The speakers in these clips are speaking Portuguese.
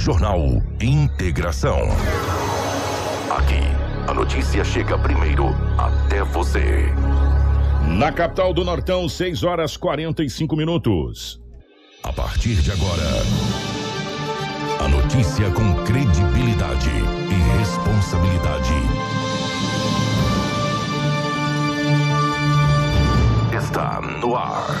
Jornal Integração. Aqui, a notícia chega primeiro até você. Na capital do Nortão, 6 horas 45 minutos. A partir de agora, a notícia com credibilidade e responsabilidade. Está no ar.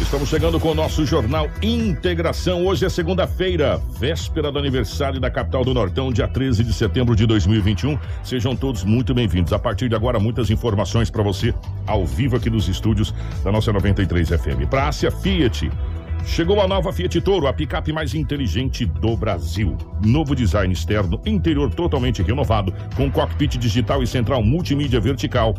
Estamos chegando com o nosso jornal Integração. Hoje é segunda-feira, véspera do aniversário da capital do Nortão, dia 13 de setembro de 2021. Sejam todos muito bem-vindos. A partir de agora, muitas informações para você ao vivo aqui nos estúdios da nossa 93 FM. Para Ásia Fiat. Chegou a nova Fiat Toro, a picape mais inteligente do Brasil. Novo design externo, interior totalmente renovado, com cockpit digital e central multimídia vertical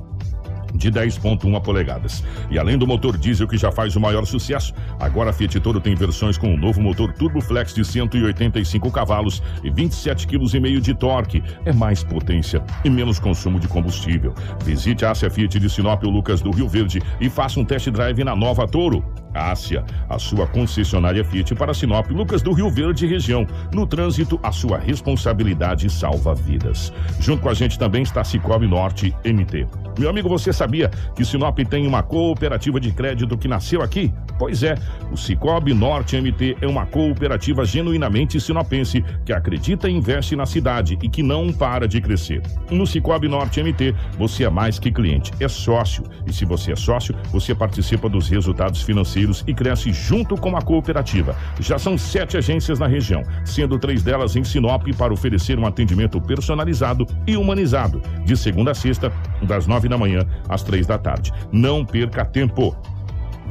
de 10.1 polegadas. E além do motor diesel que já faz o maior sucesso, agora a Fiat Toro tem versões com o um novo motor Turbo Flex de 185 cavalos e 27,5 kg de torque. É mais potência e menos consumo de combustível. Visite a Ásia Fiat de Sinop ou Lucas do Rio Verde e faça um test drive na nova Toro. Ásia, a sua concessionária Fiat para Sinop, Lucas do Rio Verde região. No trânsito, a sua responsabilidade salva vidas. Junto com a gente também está Cicobi Norte MT. Meu amigo, você sabia que Sinop tem uma cooperativa de crédito que nasceu aqui? Pois é, o Cicobi Norte MT é uma cooperativa genuinamente sinopense que acredita e investe na cidade e que não para de crescer. No Cicobi Norte MT, você é mais que cliente, é sócio. E se você é sócio, você participa dos resultados financeiros e cresce junto com a cooperativa. Já são sete agências na região, sendo três delas em Sinop para oferecer um atendimento personalizado e humanizado, de segunda a sexta, das nove da manhã às três da tarde. Não perca tempo.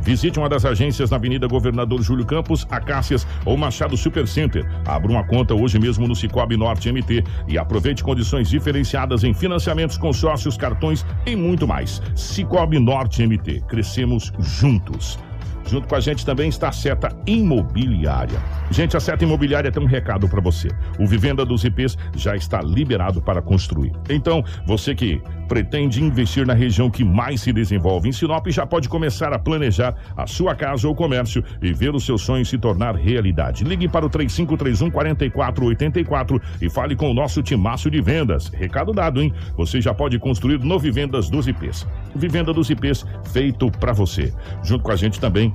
Visite uma das agências na Avenida Governador Júlio Campos, Acácias ou Machado Supercenter. Abra uma conta hoje mesmo no Cicobi Norte MT e aproveite condições diferenciadas em financiamentos, consórcios, cartões e muito mais. Cicobi Norte MT. Crescemos juntos. Junto com a gente também está a Seta Imobiliária. Gente, a Seta Imobiliária tem um recado para você. O Vivenda dos IPs já está liberado para construir. Então, você que pretende investir na região que mais se desenvolve em Sinop já pode começar a planejar a sua casa ou comércio e ver os seus sonhos se tornar realidade. Ligue para o 3531 4484 e fale com o nosso timaço de vendas. Recado dado, hein? Você já pode construir no Vivendas dos IPs. Vivenda dos IPs feito para você. Junto com a gente também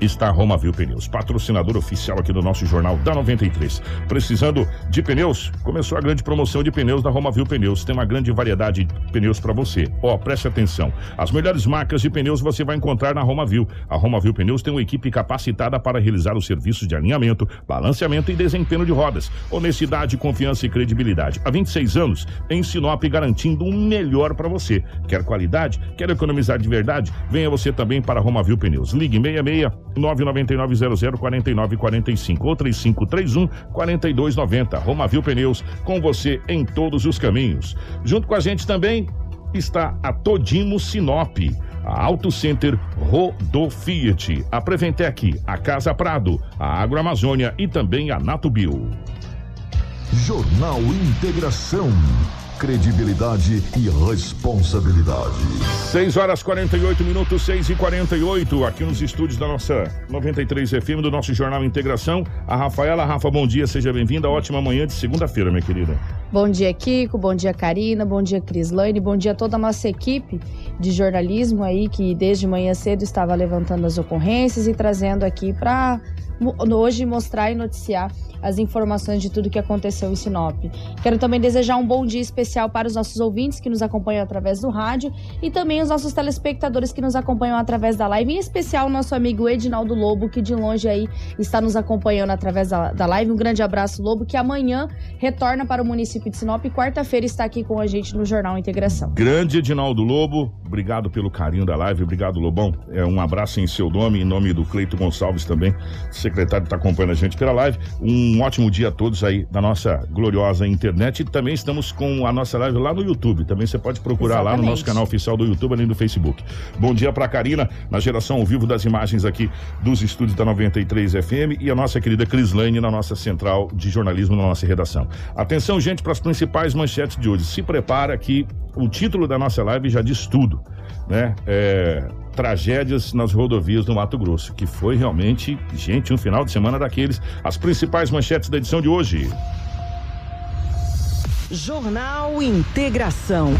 está a Romavil Pneus, patrocinador oficial aqui do nosso jornal da 93. Precisando de pneus? Começou a grande promoção de pneus da Romavil Pneus. Tem uma grande variedade de pneus para você. Ó, oh, preste atenção. As melhores marcas de pneus você vai encontrar na Romavil. A Romavil Pneus tem uma equipe capacitada para realizar os serviços de alinhamento, balanceamento e desempenho de rodas. Honestidade, confiança e credibilidade. Há 26 anos, em Sinop, garantindo o melhor para você. Quer qualidade? Quer economizar de verdade? Venha você também para a Romavil Pneus. Ligue 66 999-00-4945 ou 3531 4290. Romavil Pneus, com você em todos os caminhos. Junto com a gente também está a Todimo Sinop, a Auto Center Rodo Fiat, a Preventec, a Casa Prado, a Agroamazônia e também a Natubio. Jornal Integração credibilidade e responsabilidade. 6 horas 48 minutos, 6 e 48 aqui nos estúdios da nossa 93 FM, do nosso Jornal Integração. A Rafaela. Rafa, bom dia, seja bem-vinda. Ótima manhã de segunda-feira, minha querida. Bom dia, Kiko. Bom dia, Karina. Bom dia, Crislaine. Bom dia a toda a nossa equipe de jornalismo aí que desde manhã cedo estava levantando as ocorrências e trazendo aqui para hoje mostrar e noticiar as informações de tudo que aconteceu em Sinop. Quero também desejar um bom dia especial para os nossos ouvintes que nos acompanham através do rádio e também os nossos telespectadores que nos acompanham através da live, em especial nosso amigo Edinaldo Lobo, que de longe aí está nos acompanhando através da, da live. Um grande abraço, Lobo, que amanhã retorna para o município de Sinop. Quarta-feira está aqui com a gente no Jornal Integração. Grande Edinaldo Lobo, obrigado pelo carinho da live, obrigado Lobão. É um abraço em seu nome, em nome do Cleito Gonçalves também, secretário que está acompanhando a gente pela live. Um ótimo dia a todos aí da nossa gloriosa internet e também estamos com a nossa live lá no YouTube. Também você pode procurar Exatamente. lá no nosso canal oficial do YouTube, além do Facebook. Bom dia para Karina, na geração ao vivo das imagens aqui dos estúdios da 93 FM e a nossa querida Crislane na nossa central de jornalismo na nossa redação. Atenção, gente, para as principais manchetes de hoje. Se prepara que o título da nossa live já diz tudo, né? É, tragédias nas rodovias do Mato Grosso, que foi realmente, gente, um final de semana daqueles. As principais manchetes da edição de hoje. Jornal Integração.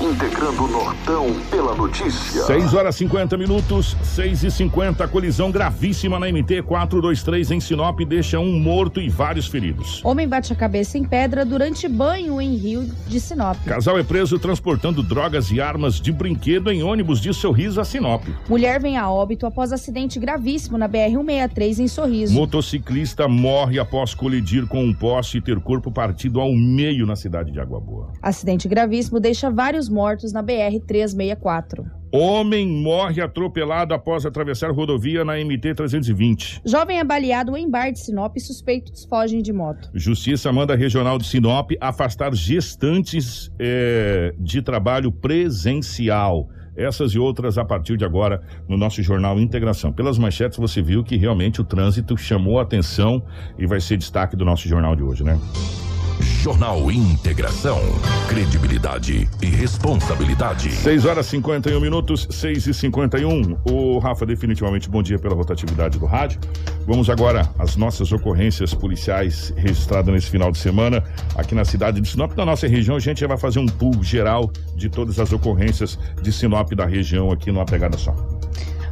Integrando o Nortão pela notícia. 6 horas 50 minutos, 6 e 50 Colisão gravíssima na MT 423 em Sinop deixa um morto e vários feridos. Homem bate a cabeça em pedra durante banho em Rio de Sinop. Casal é preso transportando drogas e armas de brinquedo em ônibus de Sorriso a Sinop. Mulher vem a óbito após acidente gravíssimo na BR-163 em Sorriso. Motociclista morre após colidir com um poste e ter corpo partido ao meio na cidade cidade de Água Boa. Acidente gravíssimo deixa vários mortos na BR-364. Homem morre atropelado após atravessar rodovia na MT-320. Jovem é baleado em bar de Sinop e suspeitos fogem de moto. Justiça manda a Regional de Sinop afastar gestantes é, de trabalho presencial. Essas e outras a partir de agora no nosso jornal Integração. Pelas manchetes você viu que realmente o trânsito chamou a atenção e vai ser destaque do nosso jornal de hoje, né? Jornal Integração. Credibilidade e responsabilidade. 6 horas 51 minutos, 6 e 51. O Rafa, definitivamente bom dia pela rotatividade do rádio. Vamos agora às nossas ocorrências policiais registradas nesse final de semana aqui na cidade de Sinop. Na nossa região, a gente já vai fazer um pool geral de todas as ocorrências de Sinop da região aqui numa pegada só.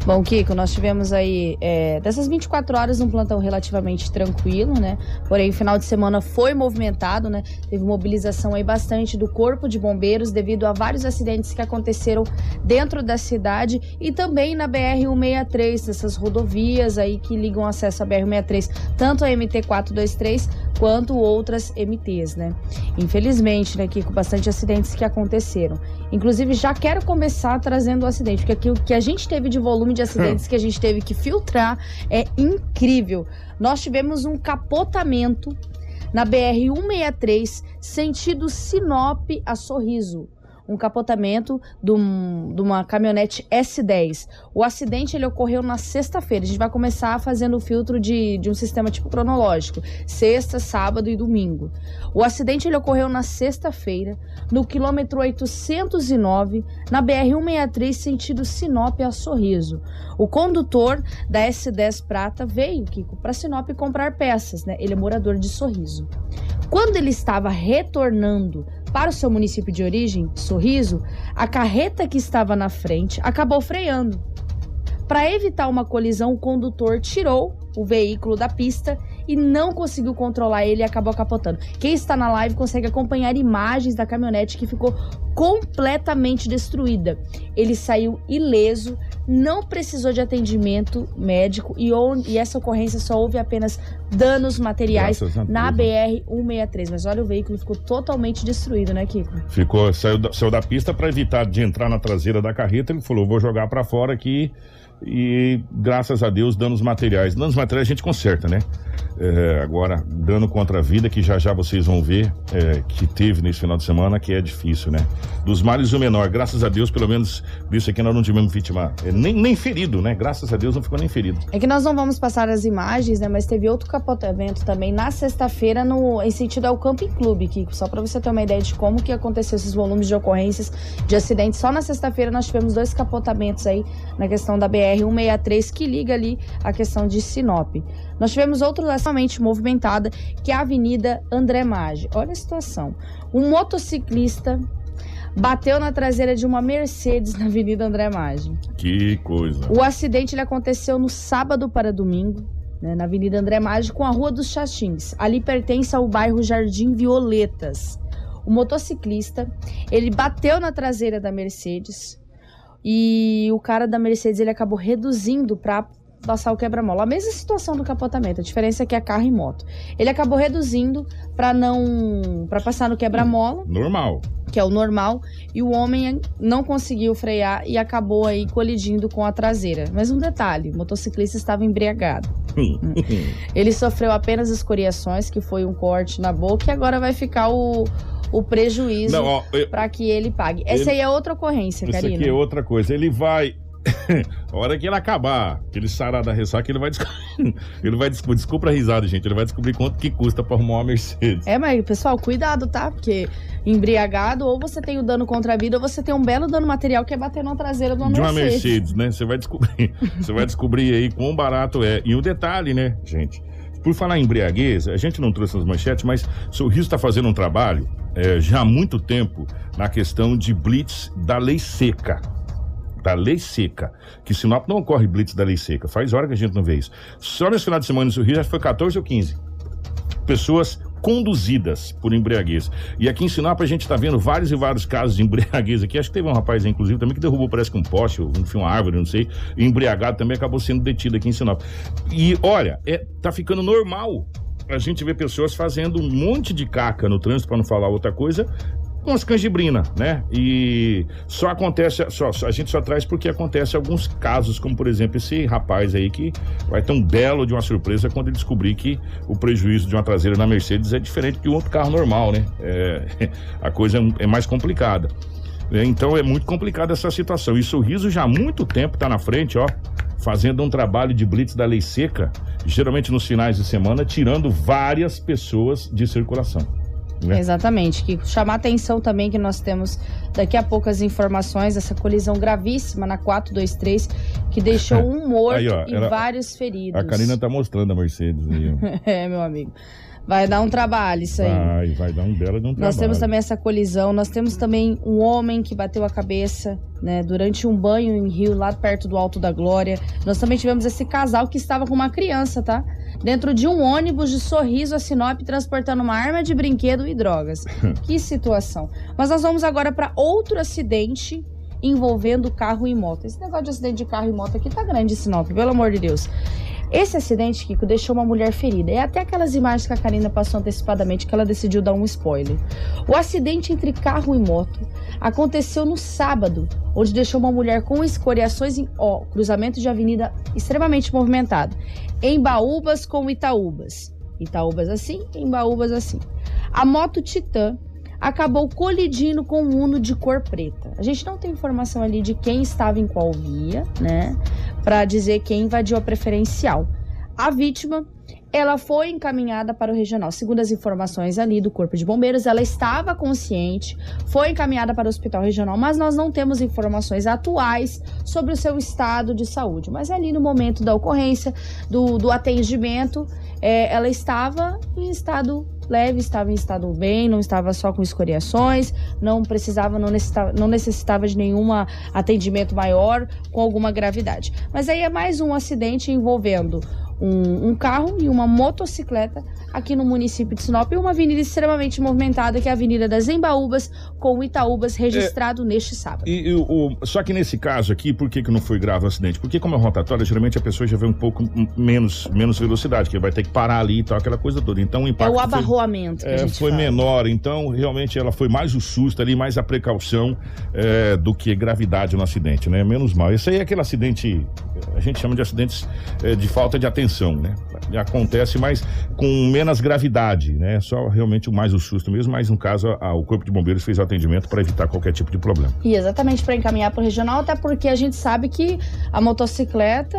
Bom, Kiko, nós tivemos aí é, dessas 24 horas um plantão relativamente tranquilo, né? Porém, o final de semana foi movimentado, né? Teve mobilização aí bastante do Corpo de Bombeiros devido a vários acidentes que aconteceram dentro da cidade e também na BR-163, essas rodovias aí que ligam acesso à BR-163, tanto a MT-423 quanto outras MTs, né? Infelizmente, né, Kiko, bastante acidentes que aconteceram. Inclusive, já quero começar trazendo o acidente, porque aqui o que a gente teve de volume de acidentes que a gente teve que filtrar é incrível. Nós tivemos um capotamento na BR 163, sentido Sinop a Sorriso um capotamento de, um, de, uma caminhonete S10. O acidente ele ocorreu na sexta-feira. A gente vai começar fazendo o filtro de, de um sistema tipo cronológico, sexta, sábado e domingo. O acidente ele ocorreu na sexta-feira, no quilômetro 809, na BR-163, sentido Sinop a Sorriso. O condutor da S10 Prata veio, Kiko, para Sinop comprar peças, né? Ele é morador de Sorriso. Quando ele estava retornando para o seu município de origem, Sorriso, a carreta que estava na frente acabou freando. Para evitar uma colisão, o condutor tirou o veículo da pista e não conseguiu controlar ele e acabou capotando. Quem está na live consegue acompanhar imagens da caminhonete que ficou completamente destruída. Ele saiu ileso, não precisou de atendimento médico e, e essa ocorrência só houve apenas danos materiais na BR-163. Mas olha, o veículo ficou totalmente destruído, né, Kiko? Ficou, saiu da, saiu da pista para evitar de entrar na traseira da carreta. Ele falou: vou jogar para fora aqui e graças a Deus danos materiais. Danos materiais a gente conserta, né? É, agora, dano contra a vida, que já já vocês vão ver é, que teve nesse final de semana, que é difícil, né? Dos males o menor. Graças a Deus, pelo menos, isso aqui nós não tivemos vítima, é, nem, nem ferido, né? Graças a Deus não ficou nem ferido. É que nós não vamos passar as imagens, né? Mas teve outro capotamento também na sexta-feira no em sentido ao Camping Clube, Kiko. Só para você ter uma ideia de como que aconteceu esses volumes de ocorrências de acidentes. Só na sexta-feira nós tivemos dois capotamentos aí na questão da BR-163, que liga ali a questão de Sinop. Nós tivemos outro extremamente movimentada, que é a Avenida André Maggi. Olha a situação. Um motociclista bateu na traseira de uma Mercedes na Avenida André Maggi. Que coisa. O acidente ele aconteceu no sábado para domingo, né, na Avenida André Maggi, com a Rua dos Chachins. Ali pertence ao bairro Jardim Violetas. O motociclista, ele bateu na traseira da Mercedes e o cara da Mercedes ele acabou reduzindo para passar o quebra-mola. A mesma situação do capotamento, a diferença é que é carro e moto. Ele acabou reduzindo para não para passar no quebra-mola. Normal. Que é o normal, e o homem não conseguiu frear e acabou aí colidindo com a traseira. Mas um detalhe: o motociclista estava embriagado. Ele sofreu apenas escoriações, que foi um corte na boca, e agora vai ficar o, o prejuízo para que ele pague. Essa ele, aí é outra ocorrência, Karina. Essa aqui é outra coisa. Ele vai a hora que ele acabar, que ele sarar da ressaca, ele vai descobrir. ele vai descobrir. Desculpa a risada, gente. Ele vai descobrir quanto que custa pra arrumar uma Mercedes. É, mas, pessoal, cuidado, tá? Porque embriagado, ou você tem o dano contra a vida, ou você tem um belo dano material que é bater na traseira de uma de Mercedes. De uma Mercedes, né? Você vai descobrir. você vai descobrir aí quão barato é. E o um detalhe, né, gente? Por falar em embriaguez, a gente não trouxe as manchetes, mas o Sorriso está fazendo um trabalho é, já há muito tempo na questão de blitz da lei seca da lei seca. Que Sinop não ocorre blitz da lei seca. Faz hora que a gente não vê isso. Só nesse final de semana no Rio já foi 14 ou 15 pessoas conduzidas por embriaguez. E aqui em Sinop a gente está vendo vários e vários casos de embriaguez aqui. Acho que teve um rapaz, inclusive, também que derrubou, parece que um poste, enfim, uma árvore, não sei. Embriagado também acabou sendo detido aqui em Sinop. E olha, é, tá ficando normal a gente ver pessoas fazendo um monte de caca no trânsito, para não falar outra coisa, com as canjibrina, né? E só acontece, só, a gente só traz porque acontece alguns casos, como por exemplo esse rapaz aí que vai um belo de uma surpresa quando ele descobrir que o prejuízo de uma traseira na Mercedes é diferente de um outro carro normal, né? É, a coisa é mais complicada. É, então é muito complicada essa situação. E Sorriso já há muito tempo está na frente, ó, fazendo um trabalho de blitz da lei seca, geralmente nos finais de semana, tirando várias pessoas de circulação. Né? Exatamente. Que chamar atenção também que nós temos daqui a pouco as informações dessa colisão gravíssima na 423 que deixou um morto aí, ó, e ela, vários feridos. A Karina tá mostrando a Mercedes aí. é, meu amigo. Vai dar um trabalho isso aí. Vai, vai dar um belo de um trabalho. Nós temos também essa colisão, nós temos também um homem que bateu a cabeça, né, durante um banho em rio lá perto do Alto da Glória. Nós também tivemos esse casal que estava com uma criança, tá? Dentro de um ônibus de sorriso a Sinop transportando uma arma de brinquedo e drogas. que situação. Mas nós vamos agora para outro acidente envolvendo carro e moto. Esse negócio de acidente de carro e moto aqui tá grande, Sinop, pelo amor de Deus. Esse acidente, Kiko, deixou uma mulher ferida. É até aquelas imagens que a Karina passou antecipadamente que ela decidiu dar um spoiler. O acidente entre carro e moto aconteceu no sábado, onde deixou uma mulher com escoriações em ó, cruzamento de avenida extremamente movimentado. Em Baúbas com Itaúbas. Itaúbas assim, em Baúbas assim. A moto Titan acabou colidindo com um Uno de cor preta. A gente não tem informação ali de quem estava em qual via, né, para dizer quem invadiu a preferencial. A vítima, ela foi encaminhada para o regional. Segundo as informações ali do Corpo de Bombeiros, ela estava consciente, foi encaminhada para o hospital regional, mas nós não temos informações atuais sobre o seu estado de saúde. Mas ali no momento da ocorrência, do, do atendimento, é, ela estava em estado leve, estava em estado bem, não estava só com escoriações, não precisava, não necessitava, não necessitava de nenhum atendimento maior com alguma gravidade. Mas aí é mais um acidente envolvendo um, um, carro e uma motocicleta aqui no município de Sinop, e uma avenida extremamente movimentada, que é a Avenida das Embaúbas, com Itaúbas, registrado é, neste sábado. E, e o, só que nesse caso aqui, por que, que não foi grave o acidente? Porque como é rotatória, geralmente a pessoa já vê um pouco menos, menos velocidade, que vai ter que parar ali e tal, aquela coisa toda. Então o impacto. É o abarroamento. Foi, é, foi menor, então realmente ela foi mais o susto ali, mais a precaução é, do que gravidade no acidente, né? Menos mal. Esse aí é aquele acidente, a gente chama de acidentes é, de falta de atenção, né? Acontece, mas com menos gravidade, né? Só realmente mais o susto mesmo, mas no caso a, o Corpo de Bombeiros fez o atendimento para evitar qualquer tipo de problema. E exatamente para encaminhar para o regional, até porque a gente sabe que a motocicleta.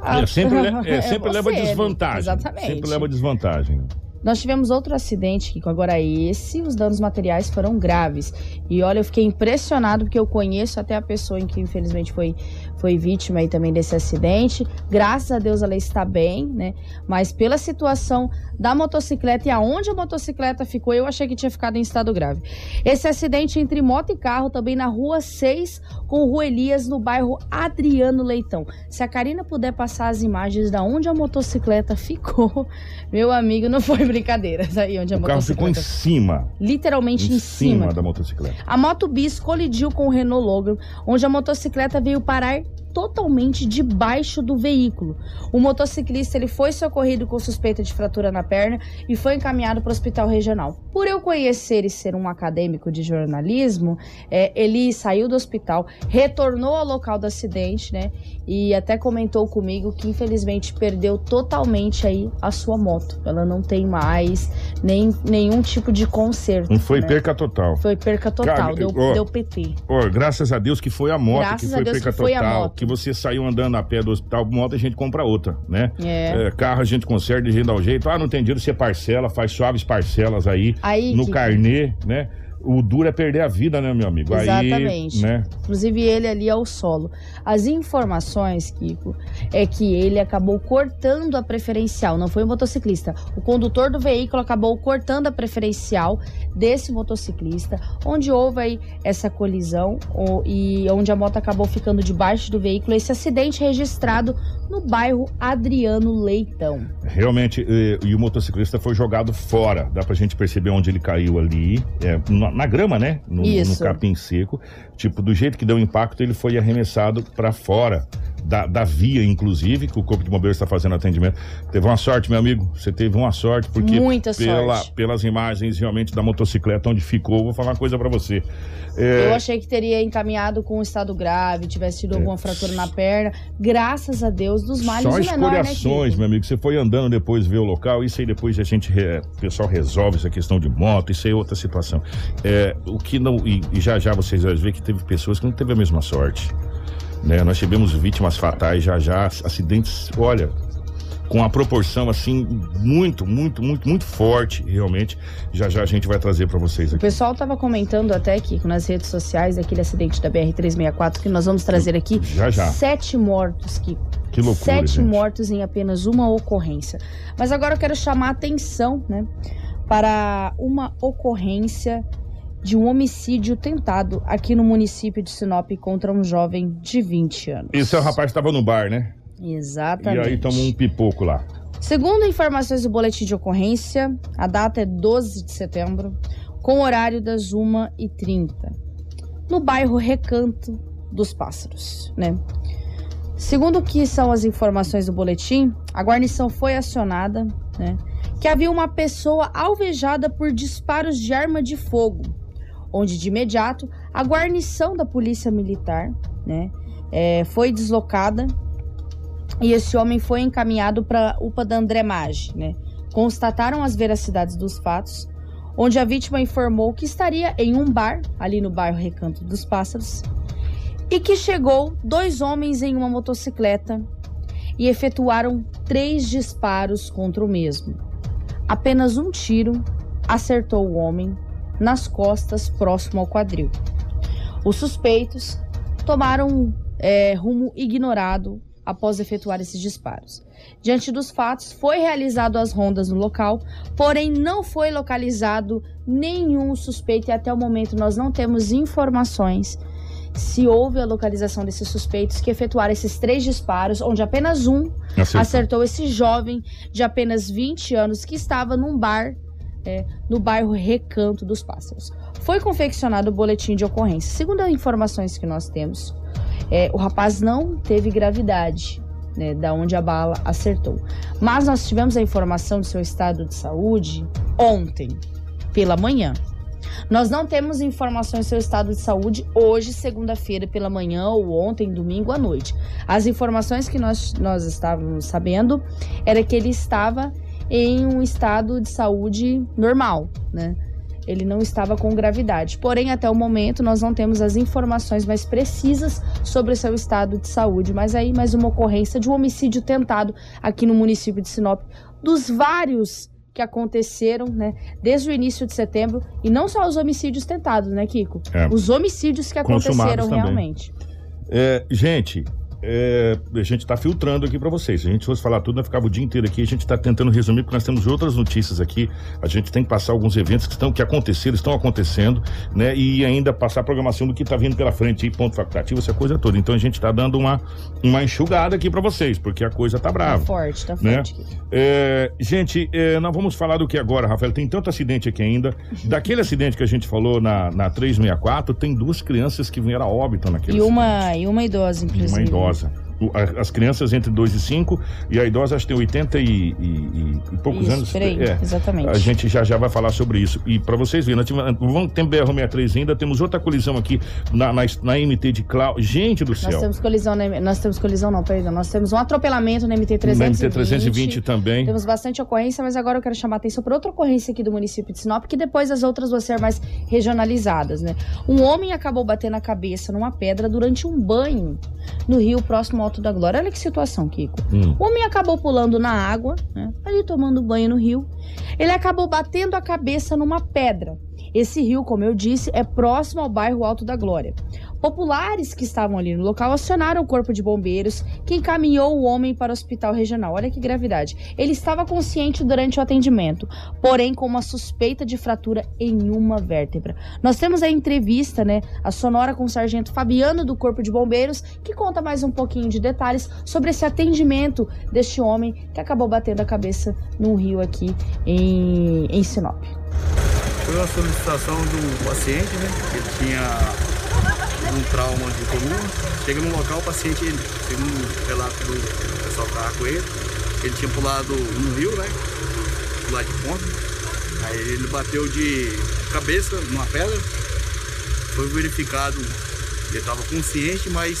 A... É, sempre, é, sempre é leva desvantagem. Exatamente. Sempre leva desvantagem. Nós tivemos outro acidente, que agora esse, os danos materiais foram graves. E olha, eu fiquei impressionado porque eu conheço até a pessoa em que infelizmente foi, foi vítima aí também desse acidente. Graças a Deus ela está bem, né? Mas pela situação da motocicleta e aonde a motocicleta ficou, eu achei que tinha ficado em estado grave. Esse acidente entre moto e carro também na rua 6 com Rua Elias, no bairro Adriano Leitão. Se a Karina puder passar as imagens da onde a motocicleta ficou, meu amigo, não foi brincadeira. Aí onde a o carro ficou em cima. Literalmente em, em cima. da motocicleta. A moto bis colidiu com o Renault Logan, onde a motocicleta veio parar totalmente debaixo do veículo. O motociclista ele foi socorrido com suspeita de fratura na perna e foi encaminhado para o hospital regional. Por eu conhecer e ser um acadêmico de jornalismo, é, ele saiu do hospital, retornou ao local do acidente, né? E até comentou comigo que infelizmente perdeu totalmente aí a sua moto. Ela não tem mais nem, nenhum tipo de conserto. Não foi né? perca total. Foi perca total, Cara, deu, ó, deu PT. Ó, graças a Deus que foi a moto Graças que a foi Deus perca que foi a total. moto. Que você saiu andando a pé do hospital, moto a gente compra outra, né? É. É, carro a gente conserta, a gente dá o jeito. Ah, não tem dinheiro, você parcela, faz suaves parcelas aí, Aí, no que- carnê, né? O duro é perder a vida, né, meu amigo? Exatamente. Aí, né? Inclusive ele ali ao solo. As informações, Kiko, é que ele acabou cortando a preferencial. Não foi o motociclista. O condutor do veículo acabou cortando a preferencial desse motociclista, onde houve aí essa colisão e onde a moto acabou ficando debaixo do veículo. Esse acidente registrado no bairro Adriano Leitão. Realmente, eh, e o motociclista foi jogado fora. Dá pra gente perceber onde ele caiu ali, é, na, na grama, né? No, no capim seco. Tipo, do jeito que deu impacto, ele foi arremessado pra fora da, da via, inclusive, que o Corpo de Bombeiros está fazendo atendimento. Teve uma sorte, meu amigo. Você teve uma sorte, porque Muita pela, sorte. pelas imagens realmente da motocicleta onde ficou, vou falar uma coisa pra você. É, Eu achei que teria encaminhado com um estado grave, tivesse tido alguma fratura na perna. Graças a Deus, dos males Só né, escoriações, Kiko? meu amigo. Você foi andando depois ver o local, isso aí depois a gente, re- o pessoal resolve essa questão de moto, isso aí é outra situação. É, o que não, e, e já já vocês vão ver que teve pessoas que não teve a mesma sorte. Né? Nós tivemos vítimas fatais já já, acidentes, olha, com a proporção assim, muito, muito, muito, muito forte, realmente. Já já a gente vai trazer pra vocês O aqui. pessoal tava comentando até aqui nas redes sociais daquele acidente da BR-364 que nós vamos trazer aqui. Já já. Sete mortos, Kiko. Que loucura, Sete gente. mortos em apenas uma ocorrência. Mas agora eu quero chamar a atenção, né, para uma ocorrência de um homicídio tentado aqui no município de Sinop contra um jovem de 20 anos. Esse é o rapaz que tava no bar, né? Exatamente. E aí tomou um pipoco lá. Segundo informações do boletim de ocorrência, a data é 12 de setembro, com horário das 1h30, no bairro Recanto dos Pássaros, né? Segundo o que são as informações do boletim, a guarnição foi acionada, né? Que havia uma pessoa alvejada por disparos de arma de fogo, onde de imediato a guarnição da polícia militar, né? eh, foi deslocada e esse homem foi encaminhado para UPA da André Maggi, né? Constataram as veracidades dos fatos, onde a vítima informou que estaria em um bar, ali no bairro Recanto dos Pássaros, e que chegou dois homens em uma motocicleta e efetuaram três disparos contra o mesmo. Apenas um tiro acertou o homem nas costas, próximo ao quadril. Os suspeitos tomaram é, rumo ignorado após efetuar esses disparos. Diante dos fatos, foi realizado as rondas no local, porém não foi localizado nenhum suspeito e até o momento nós não temos informações se houve a localização desses suspeitos que efetuaram esses três disparos, onde apenas um Acertou. acertou esse jovem de apenas 20 anos que estava num bar é, no bairro Recanto dos Pássaros. Foi confeccionado o boletim de ocorrência. Segundo as informações que nós temos, é, o rapaz não teve gravidade, né, da onde a bala acertou. Mas nós tivemos a informação do seu estado de saúde ontem, pela manhã. Nós não temos informações do seu estado de saúde hoje, segunda-feira pela manhã ou ontem, domingo à noite. As informações que nós, nós estávamos sabendo era que ele estava em um estado de saúde normal, né? Ele não estava com gravidade. Porém, até o momento, nós não temos as informações mais precisas sobre o seu estado de saúde. Mas aí, mais uma ocorrência de um homicídio tentado aqui no município de Sinop, dos vários que aconteceram, né, desde o início de setembro, e não só os homicídios tentados, né, Kiko? É. Os homicídios que aconteceram realmente. É, gente, é, a gente tá filtrando aqui para vocês. Se a gente fosse falar tudo, nós ficava o dia inteiro aqui. A gente tá tentando resumir, porque nós temos outras notícias aqui. A gente tem que passar alguns eventos que estão que aconteceram, estão acontecendo, né? E ainda passar a programação do que tá vindo pela frente, aí, ponto facultativo, essa coisa toda. Então a gente tá dando uma, uma enxugada aqui para vocês, porque a coisa tá Tá brava. forte, tá né? forte. É, gente, é, nós vamos falar do que agora, Rafael? Tem tanto acidente aqui ainda. Daquele acidente que a gente falou na, na 364, tem duas crianças que vieram a óbito naquele E acidente. uma, e uma idosa, E inclusive. uma idosa. Idosa. As crianças entre 2 e 5 e a idosa acho que tem 80 e, e, e, e poucos Isso, anos. peraí, é, exatamente. A gente já já vai falar sobre isso. E para vocês verem, nós tivemos, ter BR-63 ainda, temos outra colisão aqui na, na, na MT de Cláudio. Gente do céu. Nós temos colisão, na, nós temos colisão não, perdão. Nós temos um atropelamento na MT-320. Na MT-320 também. Temos bastante ocorrência, mas agora eu quero chamar a atenção para outra ocorrência aqui do município de Sinop, que depois as outras vão ser mais regionalizadas, né? Um homem acabou batendo a cabeça numa pedra durante um banho no rio próximo ao Alto da Glória. Olha que situação, Kiko. Hum. O homem acabou pulando na água, né? Ali tomando banho no rio. Ele acabou batendo a cabeça numa pedra. Esse rio, como eu disse, é próximo ao bairro Alto da Glória. Populares que estavam ali no local acionaram o corpo de bombeiros, que encaminhou o homem para o hospital regional. Olha que gravidade. Ele estava consciente durante o atendimento, porém com uma suspeita de fratura em uma vértebra. Nós temos a entrevista, né, a sonora com o sargento Fabiano do Corpo de Bombeiros, que conta mais um pouquinho de detalhes sobre esse atendimento deste homem que acabou batendo a cabeça num rio aqui em, em Sinop. Foi uma solicitação do paciente, né? Ele tinha um trauma de coluna. Chega no local, o paciente, segundo o relato do pessoal que estava com ele, ele tinha pulado no rio, né? Pular de ponta. Aí ele bateu de cabeça numa pedra. Foi verificado, ele estava consciente, mas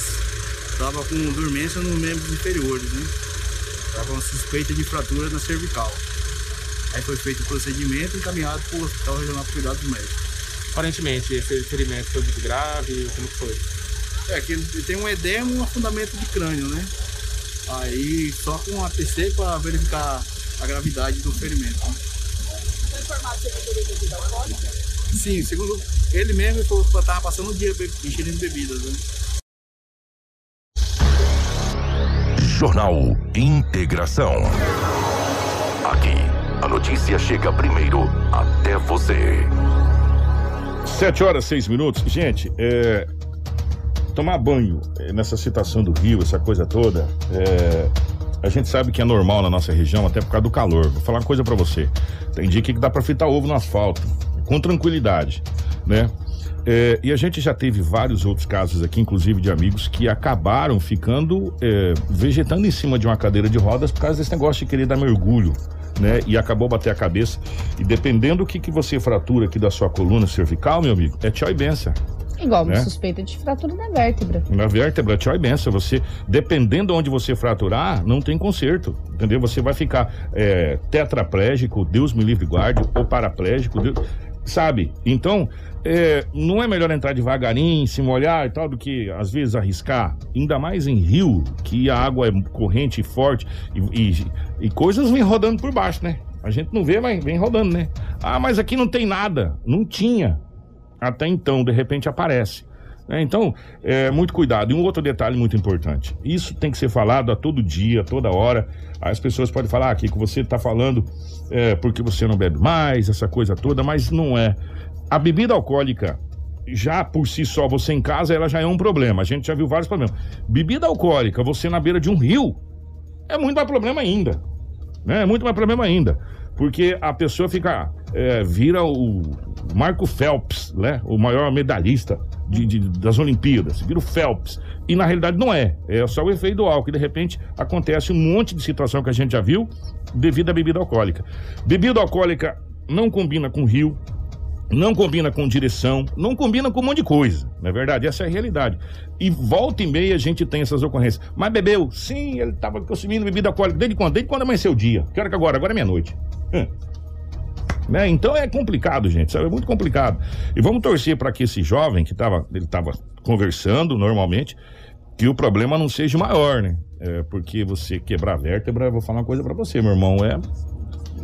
estava com dormência nos membros inferiores, né? Estava com suspeita de fratura na cervical. Aí foi feito o procedimento e encaminhado para o Hospital Regional Cuidados Médicos. Aparentemente, esse ferimento foi muito grave, como que foi? É que ele tem um edema e um afundamento de crânio, né? Aí só com um ATC para verificar a gravidade do ferimento. Foi informado ele teria bebida alcoólica? Sim, segundo ele mesmo, ele falou que estava passando o dia ingerindo bebidas, né? Jornal Integração. Aqui, a notícia chega primeiro até você. Sete horas, seis minutos. Gente, é, tomar banho é, nessa situação do rio, essa coisa toda, é, a gente sabe que é normal na nossa região, até por causa do calor. Vou falar uma coisa para você. Tem dia que dá para fritar ovo no asfalto, com tranquilidade, né? É, e a gente já teve vários outros casos aqui, inclusive de amigos, que acabaram ficando é, vegetando em cima de uma cadeira de rodas por causa desse negócio de querer dar mergulho né? E acabou bater a cabeça. E dependendo do que, que você fratura aqui da sua coluna cervical, meu amigo, é tchau e benção. Igual né? suspeita de fratura na vértebra. Na vértebra, tchau e benção. Você, dependendo de onde você fraturar, não tem conserto, entendeu? Você vai ficar é, tetraplégico, Deus me livre guarde, ou paraplégico, Deus, sabe? Então, é, não é melhor entrar devagarinho, se molhar e tal, do que às vezes arriscar? Ainda mais em rio, que a água é corrente e forte e, e, e coisas vêm rodando por baixo, né? A gente não vê, mas vem rodando, né? Ah, mas aqui não tem nada. Não tinha. Até então, de repente aparece. É, então, é, muito cuidado. E um outro detalhe muito importante: isso tem que ser falado a todo dia, toda hora. As pessoas podem falar aqui que você está falando é, porque você não bebe mais, essa coisa toda, mas não é. A bebida alcoólica, já por si só, você em casa, ela já é um problema. A gente já viu vários problemas. Bebida alcoólica, você na beira de um rio, é muito mais problema ainda. Né? É muito mais problema ainda. Porque a pessoa fica. É, vira o Marco Phelps, né? O maior medalhista de, de, das Olimpíadas. Vira o Phelps. E na realidade não é. É só o efeito do álcool. E de repente acontece um monte de situação que a gente já viu devido à bebida alcoólica. Bebida alcoólica não combina com rio, não combina com direção, não combina com um monte de coisa. Não é verdade? Essa é a realidade. E volta e meia a gente tem essas ocorrências. Mas bebeu? Sim, ele estava consumindo bebida alcoólica. Desde quando? Desde quando amanheceu o dia. Que hora que agora? Agora é meia-noite. Hum. Né? Então é complicado, gente, sabe? É muito complicado. E vamos torcer para que esse jovem que estava ele estava conversando normalmente, que o problema não seja maior, né? É, porque você quebrar vértebra, vou falar uma coisa para você, meu irmão, é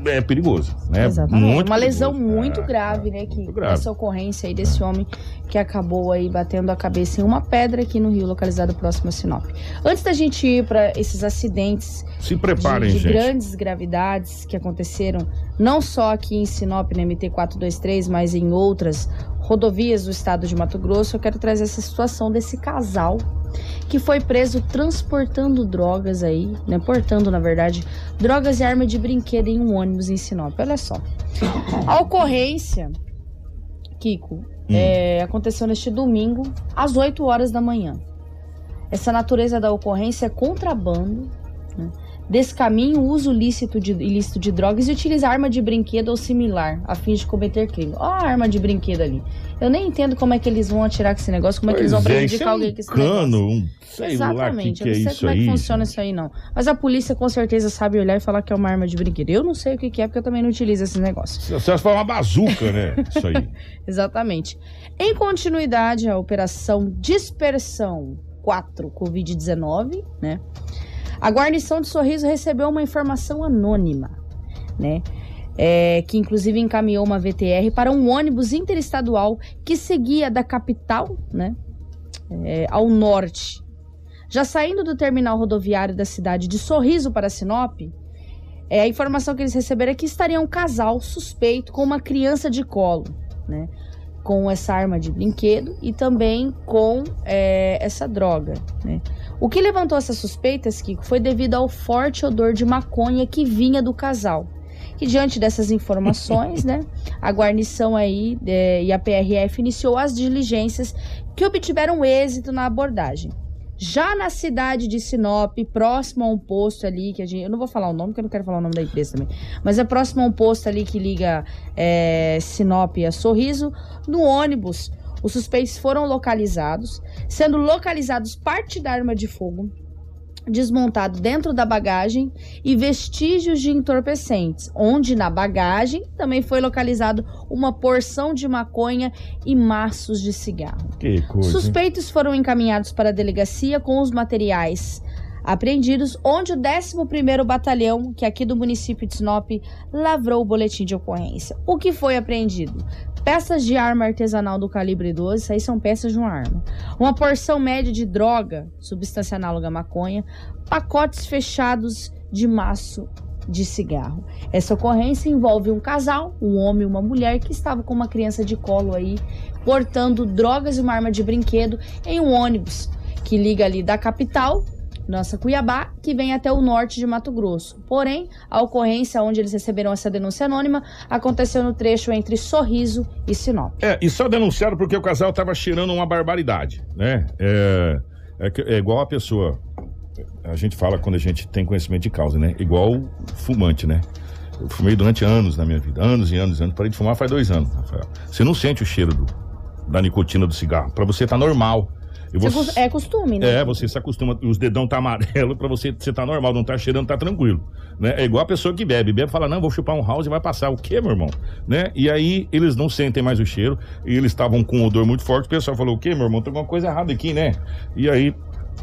é perigoso, né? Exatamente. Muito uma perigoso. lesão muito é, grave, né? Que grave. essa ocorrência aí desse homem que acabou aí batendo a cabeça em uma pedra aqui no Rio, localizado próximo a Sinop. Antes da gente ir para esses acidentes se preparem, de, de grandes gravidades que aconteceram não só aqui em Sinop, na MT 423, mas em outras rodovias do estado de Mato Grosso, eu quero trazer essa situação desse casal que foi preso transportando drogas aí, né? Portando, na verdade, drogas e arma de brinquedo em um ônibus em Sinop. Olha só. A ocorrência, Kiko, hum. é, aconteceu neste domingo, às 8 horas da manhã. Essa natureza da ocorrência é contrabando, né? Descaminho, uso lícito de, ilícito de drogas e utilizar arma de brinquedo ou similar a fim de cometer crime. Ó a arma de brinquedo ali. Eu nem entendo como é que eles vão atirar com esse negócio, como é que eles vão é, prejudicar é alguém com esse cano, negócio. um sei Exatamente, que eu é não sei isso como é aí. que funciona isso aí não. Mas a polícia com certeza sabe olhar e falar que é uma arma de brinquedo. Eu não sei o que é, porque eu também não utilizo esse negócio. Você fala uma bazuca, né? Isso aí. Exatamente. Em continuidade à operação Dispersão 4 Covid-19, né? A guarnição de Sorriso recebeu uma informação anônima, né? É, que inclusive encaminhou uma VTR para um ônibus interestadual que seguia da capital, né? é, ao norte. Já saindo do terminal rodoviário da cidade de Sorriso para Sinop, é, a informação que eles receberam é que estaria um casal suspeito com uma criança de colo, né? Com essa arma de brinquedo e também com é, essa droga, né? O que levantou essas suspeitas, Kiko, foi devido ao forte odor de maconha que vinha do casal. E diante dessas informações, né, a guarnição aí é, e a PRF iniciou as diligências que obtiveram êxito na abordagem. Já na cidade de Sinop, próximo a um posto ali, que a gente. Eu não vou falar o nome, porque eu não quero falar o nome da empresa também. Mas é próximo a um posto ali que liga é, Sinop a Sorriso. No ônibus, os suspeitos foram localizados, sendo localizados parte da arma de fogo, desmontado dentro da bagagem e vestígios de entorpecentes, onde na bagagem também foi localizado uma porção de maconha e maços de cigarro. Que coisa. hein? Suspeitos foram encaminhados para a delegacia com os materiais apreendidos, onde o 11º Batalhão, que é aqui do município de Sinop, lavrou o boletim de ocorrência. O que foi apreendido? Peças de arma artesanal do calibre 12, isso aí são peças de uma arma. Uma porção média de droga, substância análoga à maconha, pacotes fechados de maço de cigarro. Essa ocorrência envolve um casal, um homem e uma mulher que estava com uma criança de colo aí, portando drogas e uma arma de brinquedo em um ônibus que liga ali da capital, nossa Cuiabá, que vem até o norte de Mato Grosso. Porém, a ocorrência onde eles receberam essa denúncia anônima aconteceu no trecho entre Sorriso e Sinop. É, e só denunciaram porque o casal tava cheirando uma barbaridade, né? É, é, é igual a pessoa. A gente fala quando a gente tem conhecimento de causa, né? Igual fumante, né? Eu fumei durante anos na minha vida. Anos e anos e anos. Parei de fumar faz dois anos, Rafael. Você não sente o cheiro do- da nicotina do cigarro. Pra você tá normal. Você É costume, né? É, você se acostuma, os dedão tá amarelo pra você, você tá normal, não tá cheirando, tá tranquilo, né? É igual a pessoa que bebe, bebe e fala, não, vou chupar um house e vai passar, o quê, meu irmão? Né? E aí eles não sentem mais o cheiro, e eles estavam com um odor muito forte, o pessoal falou, o quê, meu irmão, tem alguma coisa errada aqui, né? E aí,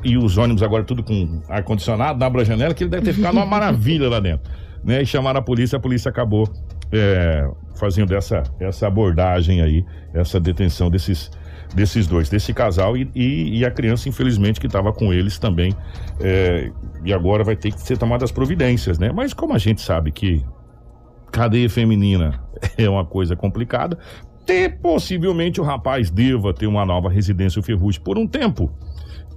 e os ônibus agora tudo com ar-condicionado, abre a janela, que ele deve ter ficado uma maravilha lá dentro, né? E chamaram a polícia, a polícia acabou é, fazendo essa, essa abordagem aí, essa detenção desses desses dois, desse casal e, e, e a criança, infelizmente, que estava com eles também. é, e agora vai ter que ser tomadas providências, né? Mas como a gente sabe que cadeia feminina é uma coisa complicada, ter, possivelmente o rapaz deva ter uma nova residência o Ferrugem por um tempo.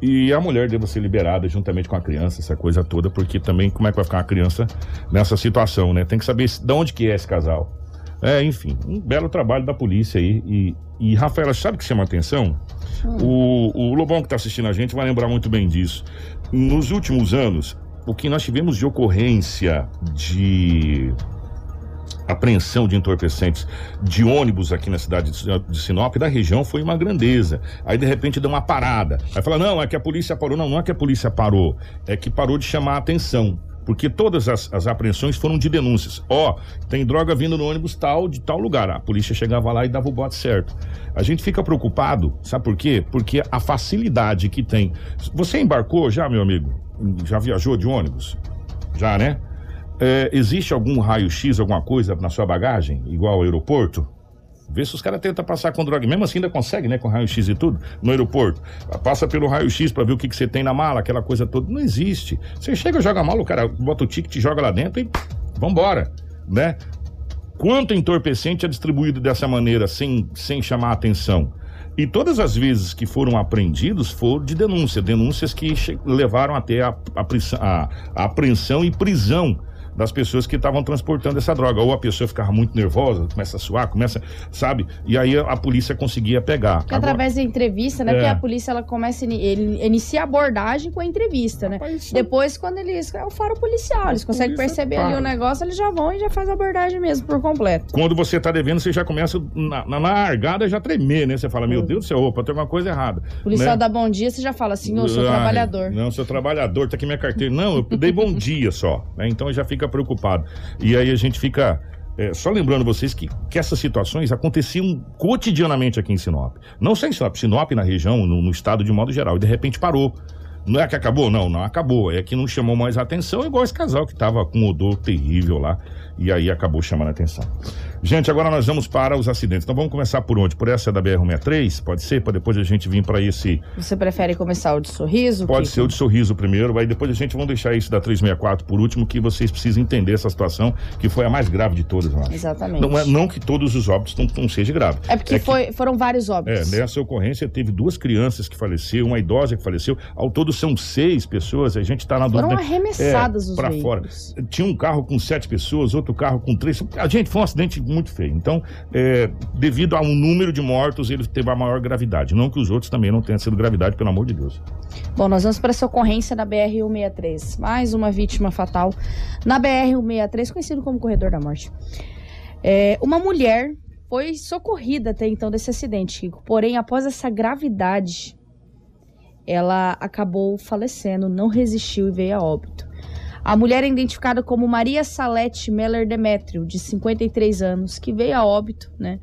E a mulher deva ser liberada juntamente com a criança, essa coisa toda, porque também como é que vai ficar a criança nessa situação, né? Tem que saber de onde que é esse casal. É, enfim, um belo trabalho da polícia aí. E, e Rafaela, sabe o que chama a atenção? O, o Lobão que está assistindo a gente vai lembrar muito bem disso. Nos últimos anos, o que nós tivemos de ocorrência de apreensão de entorpecentes de ônibus aqui na cidade de de Sinop, da região, foi uma grandeza. Aí, de repente, deu uma parada. Aí fala, não, é que a polícia parou. Não, não é que a polícia parou. É que parou de chamar a atenção. Porque todas as, as apreensões foram de denúncias. Ó, tem droga vindo no ônibus tal, de tal lugar. A polícia chegava lá e dava o bote certo. A gente fica preocupado, sabe por quê? Porque a facilidade que tem. Você embarcou já, meu amigo? Já viajou de ônibus? Já, né? É, existe algum raio-x, alguma coisa na sua bagagem, igual ao aeroporto? Vê se os caras tentam passar com droga. Mesmo assim, ainda consegue, né? Com raio-x e tudo, no aeroporto. Passa pelo raio-x pra ver o que, que você tem na mala, aquela coisa toda. Não existe. Você chega, joga a mala, o cara bota o ticket, joga lá dentro e vambora, né? Quanto entorpecente é distribuído dessa maneira, sem, sem chamar atenção? E todas as vezes que foram apreendidos foram de denúncia, denúncias que levaram até a, a, a- a apreensão e prisão das pessoas que estavam transportando essa droga. Ou a pessoa ficava muito nervosa, começa a suar, começa, sabe? E aí a polícia conseguia pegar. Que através da entrevista, né? É. Porque a polícia ela começa, ele inicia a abordagem com a entrevista, né? Rapaz, isso- Depois, quando eles. É o faro policial, eles conseguem polícia perceber para. ali o negócio, eles já vão e já faz a abordagem mesmo por completo. Quando você tá devendo, você já começa na, na largada já tremer, né? Você fala, meu Hum. Deus do céu, opa, tem alguma coisa errada. O policial né? dá bom dia, você já fala assim, eu sou Ai, trabalhador. Não, sou trabalhador, tá aqui minha carteira. Não, eu dei bom dia só. né? Então já fica preocupado. E aí a gente fica. é, só lembrando vocês que, que essas situações aconteciam cotidianamente aqui em Sinop. Não só em Sinop, Sinop na região, no, no estado de modo geral. E de repente parou. Não é que acabou? Não, não acabou. É que não chamou mais atenção, igual esse casal que tava com um odor terrível lá. E aí acabou chamando a atenção. Gente, agora nós vamos para os acidentes. Então vamos começar por onde? Por essa da BR-163? Pode ser? Para depois a gente vir para esse Você prefere começar o de sorriso? Pode Kiko? ser o de sorriso primeiro, aí depois a gente vai deixar isso da 364 por último, que vocês precisam entender essa situação, que foi a mais grave de todas, eu acho. Exatamente. Não, é, não que todos os óbitos não, não sejam graves. É porque que- foi, foram vários É, óbitos. nessa ocorrência teve duas crianças que faleceram, uma idosa que faleceu. Ao todo são seis pessoas, a gente tá na Foram dúvida. arremessadas os para fora. Tinha um carro com sete pessoas, outro carro com três. A gente foi um acidente muito feio. Então, é, devido a um número de mortos, ele teve a maior gravidade. Não que os outros também não tenham sido gravidade, pelo amor de Deus. Bom, nós vamos para essa ocorrência na BR-163. Mais uma vítima fatal na BR-163, conhecido como Corredor da Morte. É, uma mulher foi socorrida até então desse acidente. Porém, após essa gravidade, ela acabou falecendo, não resistiu e veio a óbito. A mulher é identificada como Maria Salete Meller Demétrio, de 53 anos, que veio a óbito, né?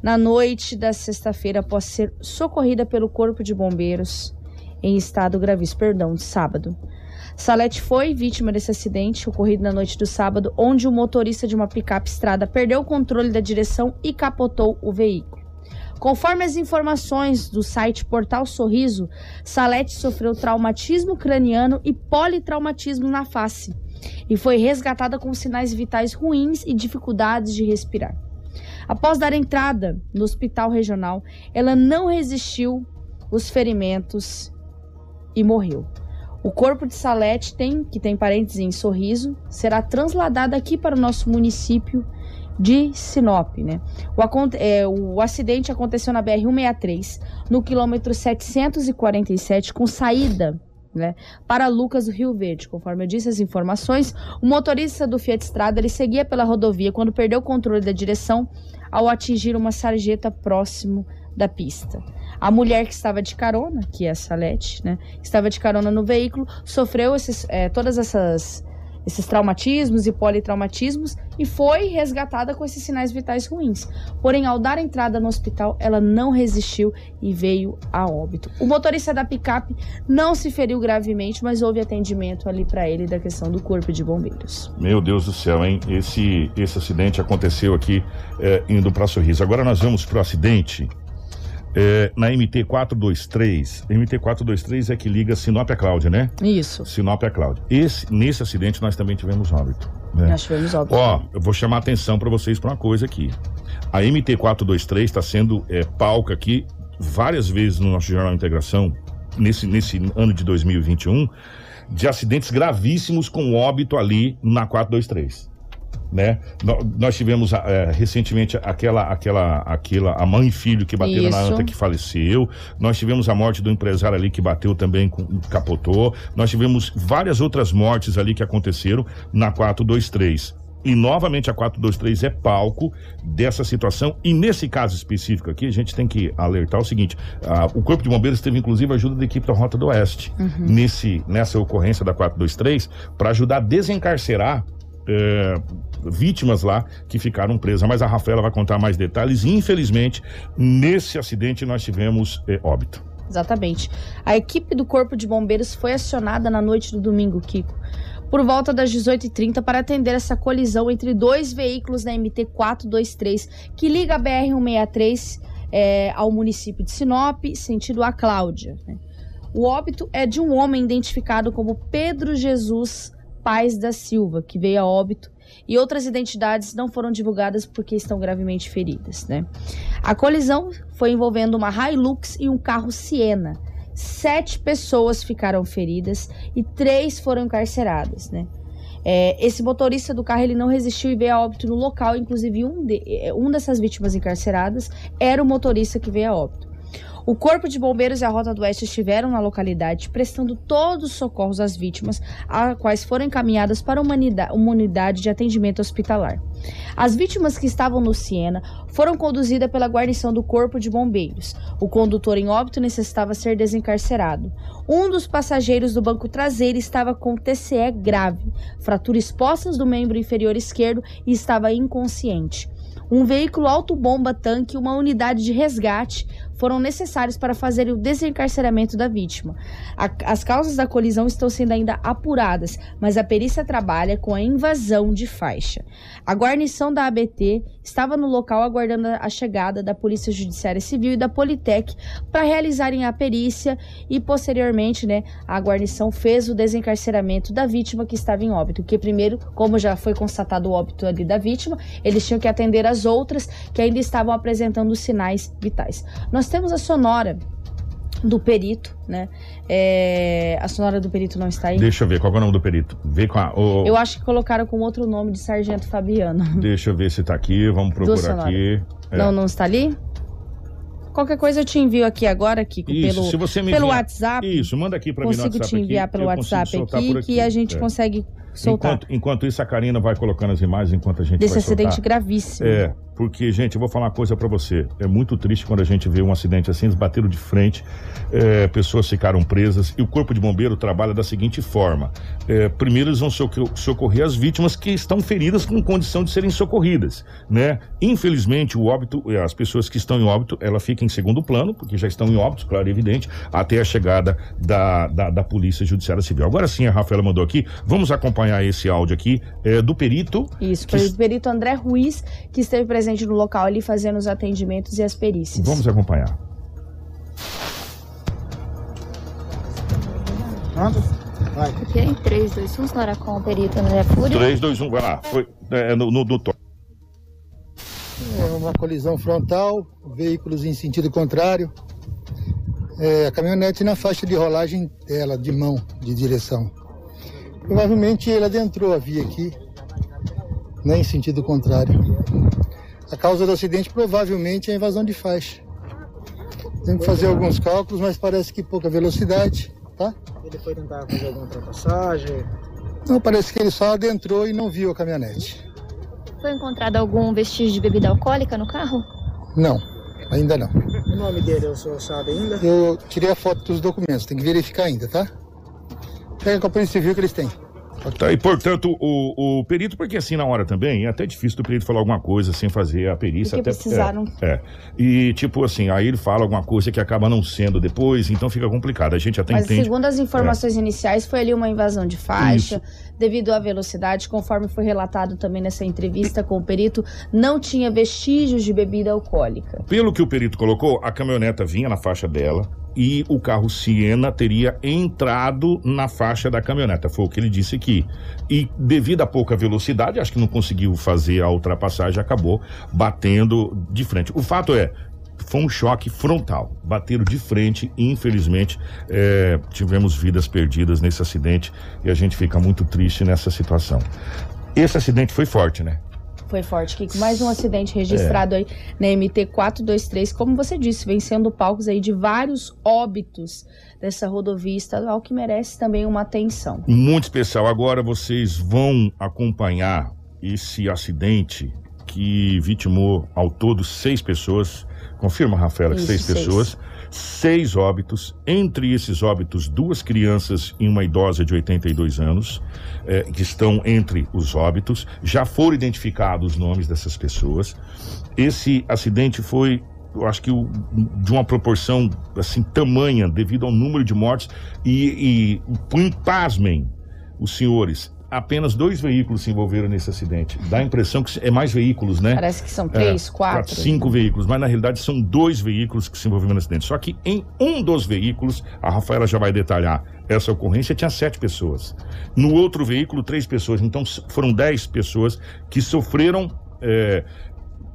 Na noite da sexta-feira, após ser socorrida pelo Corpo de Bombeiros em estado gravíssimo, perdão, de sábado. Salete foi vítima desse acidente ocorrido na noite do sábado, onde o motorista de uma picape estrada perdeu o controle da direção e capotou o veículo. Conforme as informações do site Portal Sorriso, Salete sofreu traumatismo craniano e politraumatismo na face e foi resgatada com sinais vitais ruins e dificuldades de respirar. Após dar entrada no hospital regional, ela não resistiu os ferimentos e morreu. O corpo de Salete tem, que tem parênteses em Sorriso, será trasladado aqui para o nosso município de Sinop, né? O, é, o acidente aconteceu na BR-163, no quilômetro 747, com saída né, para Lucas do Rio Verde. Conforme eu disse as informações, o motorista do Fiat Strada ele seguia pela rodovia quando perdeu o controle da direção ao atingir uma sarjeta próximo da pista. A mulher que estava de carona, que é a Salete, né, estava de carona no veículo, sofreu esses, eh, todas essas esses traumatismos e politraumatismos e foi resgatada com esses sinais vitais ruins. Porém, ao dar entrada no hospital, ela não resistiu e veio a óbito. O motorista da picape não se feriu gravemente, mas houve atendimento ali para ele da questão do corpo de bombeiros. Meu Deus do céu, hein? Esse, esse acidente aconteceu aqui é, indo para Sorriso. Agora nós vamos para o acidente é, na MT-423. MT-423 é que liga Sinop a Cláudia, né? Isso. Sinop a Cláudia. Esse, nesse acidente nós também tivemos óbito. né? Nós tivemos óbito. Ó, eu vou chamar a atenção para vocês para uma coisa aqui. A MT-423 está sendo é, palco aqui várias vezes no nosso Jornal Integração, nesse, nesse ano de 2021, de acidentes gravíssimos com óbito ali na 423. Né? Nó- Nós tivemos é, recentemente aquela, aquela, aquela, a mãe e filho que bateram na Isso. anta que faleceu. Nós tivemos a morte do empresário ali que bateu também, com, capotou. Nós tivemos várias outras mortes ali que aconteceram na 423. E novamente a 423 é palco dessa situação. E nesse caso específico aqui, a gente tem que alertar o seguinte: ah, o Corpo de Bombeiros teve inclusive a ajuda da equipe da Rota do Oeste nesse, nessa ocorrência da 423 para ajudar a desencarcerar é, vítimas lá que ficaram presas. Mas a Rafaela vai contar mais detalhes. Infelizmente, nesse acidente nós tivemos é, óbito. Exatamente. A equipe do Corpo de Bombeiros foi acionada na noite do domingo, Kiko, por volta das 18h30 para atender essa colisão entre dois veículos na MT-423 que liga a BR-163 é, ao município de Sinop, sentido a Cláudia. né? O óbito é de um homem identificado como Pedro Jesus Paz da Silva, que veio a óbito, e outras identidades não foram divulgadas porque estão gravemente feridas, né? A colisão foi envolvendo uma Hilux e um carro Siena. Sete pessoas ficaram feridas e três foram encarceradas, né? É, esse motorista do carro ele não resistiu e veio a óbito no local, inclusive um, de, é, um dessas vítimas encarceradas era o motorista que veio a óbito. O Corpo de Bombeiros e a Rota do Oeste estiveram na localidade prestando todos os socorros às vítimas, a quais foram encaminhadas para uma unidade, de atendimento hospitalar. As vítimas que estavam no Siena foram conduzidas pela guarnição do Corpo de Bombeiros. O condutor em óbito necessitava ser desencarcerado. Um dos passageiros do banco traseiro estava com TCE grave, fratura expostas do membro inferior esquerdo e estava inconsciente. Um veículo autobomba tanque e uma unidade de resgate foram necessários para fazer o desencarceramento da vítima. A, as causas da colisão estão sendo ainda apuradas, mas a perícia trabalha com a invasão de faixa. A guarnição da ABT estava no local aguardando a chegada da Polícia Judiciária Civil e da Politec para realizarem a perícia e posteriormente, né, a guarnição fez o desencarceramento da vítima que estava em óbito, que primeiro, como já foi constatado o óbito ali da vítima, eles tinham que atender as outras que ainda estavam apresentando sinais vitais. Nós temos a sonora do perito, né? É, a sonora do perito não está aí. Deixa eu ver qual é o nome do perito. Vê com a, o- Eu acho que colocaram com outro nome de Sargento Fabiano. Deixa eu ver se tá aqui. Vamos procurar aqui. É. Não, não está ali? Qualquer coisa eu te envio aqui agora, Kiko, Isso, pelo, se você me pelo enviar- WhatsApp. Isso, manda aqui pra mim no Consigo WhatsApp te enviar aqui, pelo consigo WhatsApp aqui, por que a gente É. consegue soltar. Enquanto, enquanto isso, a Karina vai colocando as imagens enquanto a gente Desse acidente soltar. gravíssimo. É, porque, gente, eu vou falar uma coisa pra você. É muito triste quando a gente vê um acidente assim, eles bateram de frente, é, pessoas ficaram presas e o Corpo de Bombeiro trabalha da seguinte forma: É, primeiro, eles vão socor- socorrer as vítimas que estão feridas com condição de serem socorridas, né? Infelizmente, o óbito, é, as pessoas que estão em óbito, ela fica em segundo plano, porque já estão em óbito, claro e evidente, até a chegada da, da, da Polícia Judiciária Civil. Agora sim, a Rafaela mandou aqui, vamos acompanhar esse áudio aqui é, do perito. Isso, que- foi o perito André Ruiz, que esteve presente no local ali fazendo os atendimentos e as perícias. Vamos acompanhar. Ok, 3, 2, 1, senhora com o perito André Fúria. 3, 2, 1, vai lá. Foi é, no, no, no to- É uma colisão frontal, veículos em sentido contrário. É, a caminhonete na faixa de rolagem dela, de mão, de direção. Provavelmente ele adentrou a via aqui, né, em sentido contrário. A causa do acidente provavelmente é a invasão de faixa. Tem que fazer alguns cálculos, mas parece que pouca velocidade, tá? Ele foi tentar fazer alguma ultrapassagem. Não, parece que ele só adentrou e não viu a caminhonete. Foi encontrado algum vestígio de bebida alcoólica no carro? Não, ainda não. O nome dele o senhor sabe ainda? Eu tirei a foto dos documentos, tem que verificar ainda, tá? Pega com a Polícia Civil que eles têm. Tá, e portanto, o, o perito, porque assim na hora também, é até difícil do perito falar alguma coisa sem fazer a perícia. Porque até, precisaram. É, é. E tipo assim, aí ele fala alguma coisa que acaba não sendo depois, então fica complicado. A gente até Mas entende. segundo as informações iniciais, foi ali uma invasão de faixa, devido à velocidade, conforme foi relatado também nessa entrevista com o perito, não tinha vestígios de bebida alcoólica. Pelo que o perito colocou, a caminhoneta vinha na faixa dela e o carro Siena teria entrado na faixa da caminhoneta. Foi o que ele disse aqui. E devido à pouca velocidade, acho que não conseguiu fazer a ultrapassagem, acabou batendo de frente. O fato é. Foi um choque frontal. Bateram de frente e, infelizmente, é, tivemos vidas perdidas nesse acidente e a gente fica muito triste nessa situação. Esse acidente foi forte, né? Foi forte, Kiko. Mais um acidente registrado aí na MT-423. Como você disse, vem sendo palcos aí de vários óbitos dessa rodovia estadual que merece também uma atenção. Muito especial. Agora vocês vão acompanhar esse acidente que vitimou ao todo seis pessoas. Confirma, Rafaela, que Isso, seis seis. pessoas. Seis óbitos. Entre esses óbitos, duas crianças e uma idosa de 82 anos, eh, que estão entre os óbitos. Já foram identificados os nomes dessas pessoas. Esse acidente foi eu acho que o- de uma proporção assim tamanha devido ao número de mortes e, e pasmem os senhores apenas dois veículos se envolveram nesse acidente dá a impressão que é mais veículos né Parece que são três, é, quatro. cinco veículos, mas na realidade são dois veículos que se envolveram no acidente. Só que em um dos veículos, a Rafaela já vai detalhar essa ocorrência, tinha sete pessoas. No outro veículo, três pessoas. Então foram dez pessoas que sofreram. é,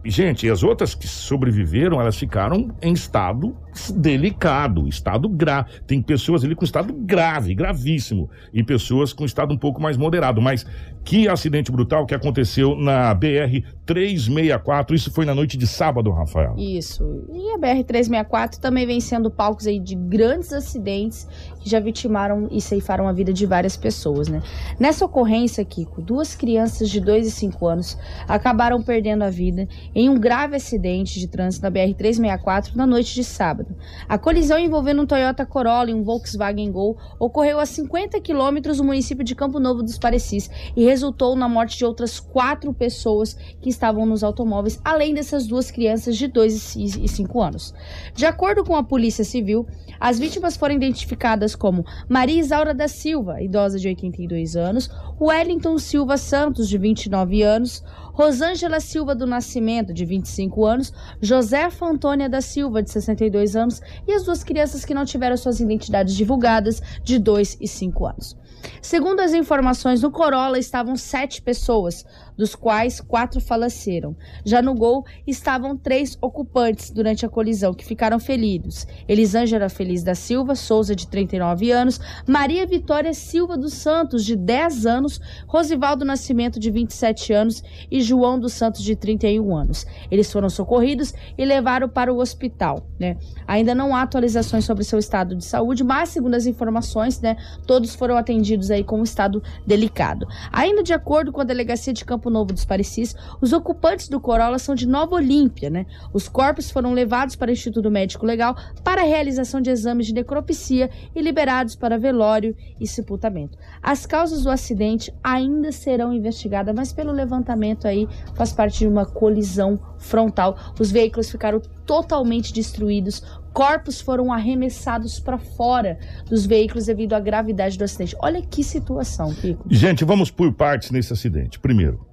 Gente, e as outras que sobreviveram, elas ficaram em estado delicado, estado grave. Tem pessoas ali com estado grave, gravíssimo, e pessoas com estado um pouco mais moderado. Mas que acidente brutal que aconteceu na BR 364. Isso foi na noite de sábado, Rafael. Isso. E a BR-364 também vem sendo palcos aí de grandes acidentes que já vitimaram e ceifaram a vida de várias pessoas, né? Nessa ocorrência, Kiko, duas crianças de 2 e 5 anos acabaram perdendo a vida em um grave acidente de trânsito na BR-364 na noite de sábado. A colisão envolvendo um Toyota Corolla e um Volkswagen Gol ocorreu a 50 quilômetros do município de Campo Novo dos Parecis e resultou na morte de outras quatro pessoas que estavam nos automóveis, além dessas duas crianças de 2 e 5 anos. De acordo com a Polícia Civil, as vítimas foram identificadas como Maria Isaura da Silva, idosa de 82 anos, Wellington Silva Santos, de 29 anos, Rosângela Silva do Nascimento, de 25 anos, Josefa Antônia da Silva, de 62 anos, e as duas crianças que não tiveram suas identidades divulgadas, de 2 e 5 anos. Segundo as informações, no Corolla estavam sete pessoas, dos quais quatro faleceram. Já no Gol estavam três ocupantes durante a colisão que ficaram feridos. Elisângela Feliz da Silva Souza, de 39 anos, Maria Vitória Silva dos Santos, de 10 anos, Rosivaldo Nascimento, de 27 anos e João dos Santos, de 31 anos. Eles foram socorridos e levaram para o hospital. Né? Ainda não há atualizações sobre seu estado de saúde, mas, segundo as informações, né, todos foram atendidos aí com um estado delicado. Ainda de acordo com a delegacia de Campo Novo dos Parecis, os ocupantes do Corolla são de Nova Olímpia, né? Os corpos foram levados para o Instituto Médico Legal para a realização de exames de necropsia e liberados para velório e sepultamento. As causas do acidente ainda serão investigadas, mas pelo levantamento aí faz parte de uma colisão frontal. Os veículos ficaram totalmente destruídos, corpos foram arremessados para fora dos veículos devido à gravidade do acidente. Olha que situação, Pico. Gente, vamos por partes nesse acidente. Primeiro,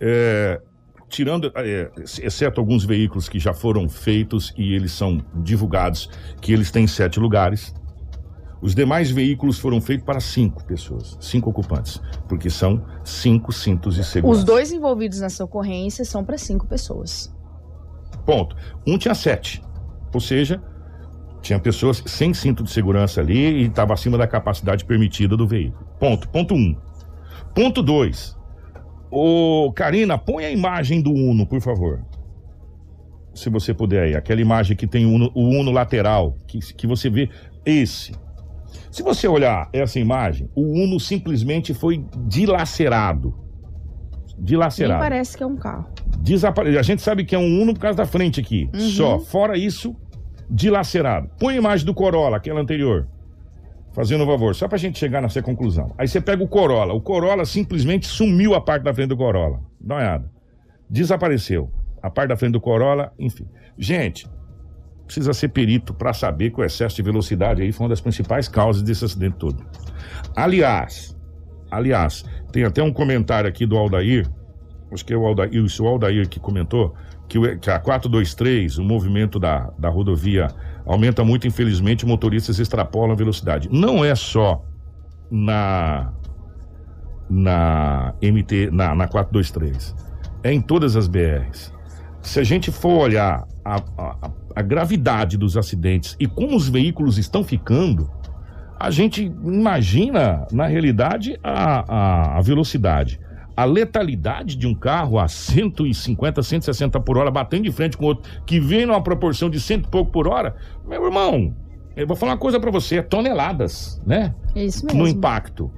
é, tirando, é, exceto alguns veículos que já foram feitos e eles são divulgados, que eles têm sete lugares. Os demais veículos foram feitos para cinco pessoas, cinco ocupantes, porque são cinco cintos de segurança. Os dois envolvidos nessa ocorrência são para cinco pessoas. Ponto. Um tinha sete, ou seja, tinha pessoas sem cinto de segurança ali e estava acima da capacidade permitida do veículo. Ponto. Ponto um. Ponto dois. Ô, Karina, põe a imagem do Uno, por favor. Se você puder aí. Aquela imagem que tem o Uno, o Uno lateral, que, que você vê esse. Se você olhar essa imagem, o Uno simplesmente foi dilacerado. Dilacerado. Nem parece que é um carro. Desapare... A gente sabe que é um Uno por causa da frente aqui. Uhum. Só. Fora isso, dilacerado. Põe a imagem do Corolla, aquela anterior. Fazendo um favor, só pra gente chegar nessa conclusão. Aí você pega o Corolla. O Corolla simplesmente sumiu a parte da frente do Corolla. Dá uma olhada. Desapareceu. A parte da frente do Corolla, enfim. Gente, precisa ser perito para saber que o excesso de velocidade aí foi uma das principais causas desse acidente todo. Aliás, aliás, tem até um comentário aqui do Aldair, acho que é o Aldair, isso, o Aldair que comentou, que, o, que a 423, o movimento da, da rodovia aumenta muito, infelizmente, motoristas extrapolam a velocidade. Não é só na na MT, na, na 423. É em todas as BRs. Se a gente for olhar a, a, a gravidade dos acidentes e como os veículos estão ficando, a gente imagina, na realidade, a, a, a velocidade. A letalidade de um carro a 150, 160 por hora, batendo de frente com outro, que vem numa proporção de cento e pouco por hora, meu irmão, eu vou falar uma coisa para você, é toneladas, né? É isso mesmo. No impacto.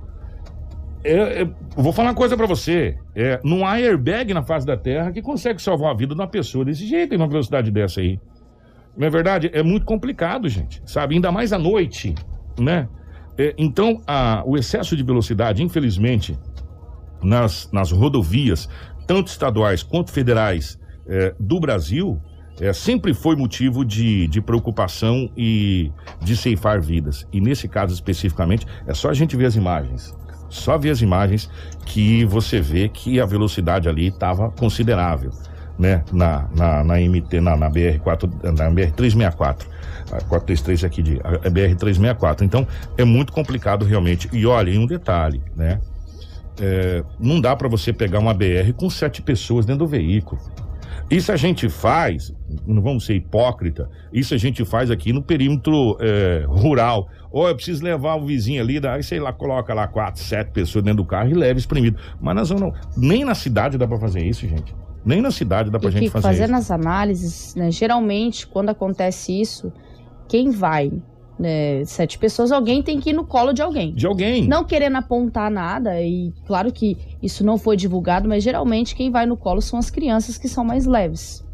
É, é, vou falar uma coisa para você. É, não há airbag na face da Terra que consegue salvar a vida de uma pessoa desse jeito, em uma velocidade dessa aí. Não é verdade? É muito complicado, gente. Sabe? Ainda mais à noite, né? É, então, a, o excesso de velocidade, infelizmente, nas, nas rodovias, tanto estaduais quanto federais é, do Brasil, é, sempre foi motivo de, de preocupação e de ceifar vidas. E nesse caso especificamente, é só a gente ver as imagens. Só ver as imagens que você vê que a velocidade ali estava considerável, né? Na, na, na MT, na, na BR-4, na BR-364. A 433 aqui de a BR-364. Então, é muito complicado realmente. E olha, e um detalhe, né? É, não dá para você pegar uma BR com sete pessoas dentro do veículo. Isso a gente faz, não vamos ser hipócrita, isso a gente faz aqui no perímetro é, rural. Ou eu preciso levar o vizinho ali, daí sei lá, coloca lá quatro, sete pessoas dentro do carro e leva espremido. Mas na zona, nem na cidade dá para fazer isso, gente. Nem na cidade dá pra E gente que fazer fazendo isso. as análises, né, geralmente, quando acontece isso, quem vai, né, sete pessoas, alguém tem que ir no colo de alguém. De alguém. Não querendo apontar nada, e claro que isso não foi divulgado, mas geralmente quem vai no colo são as crianças que são mais leves.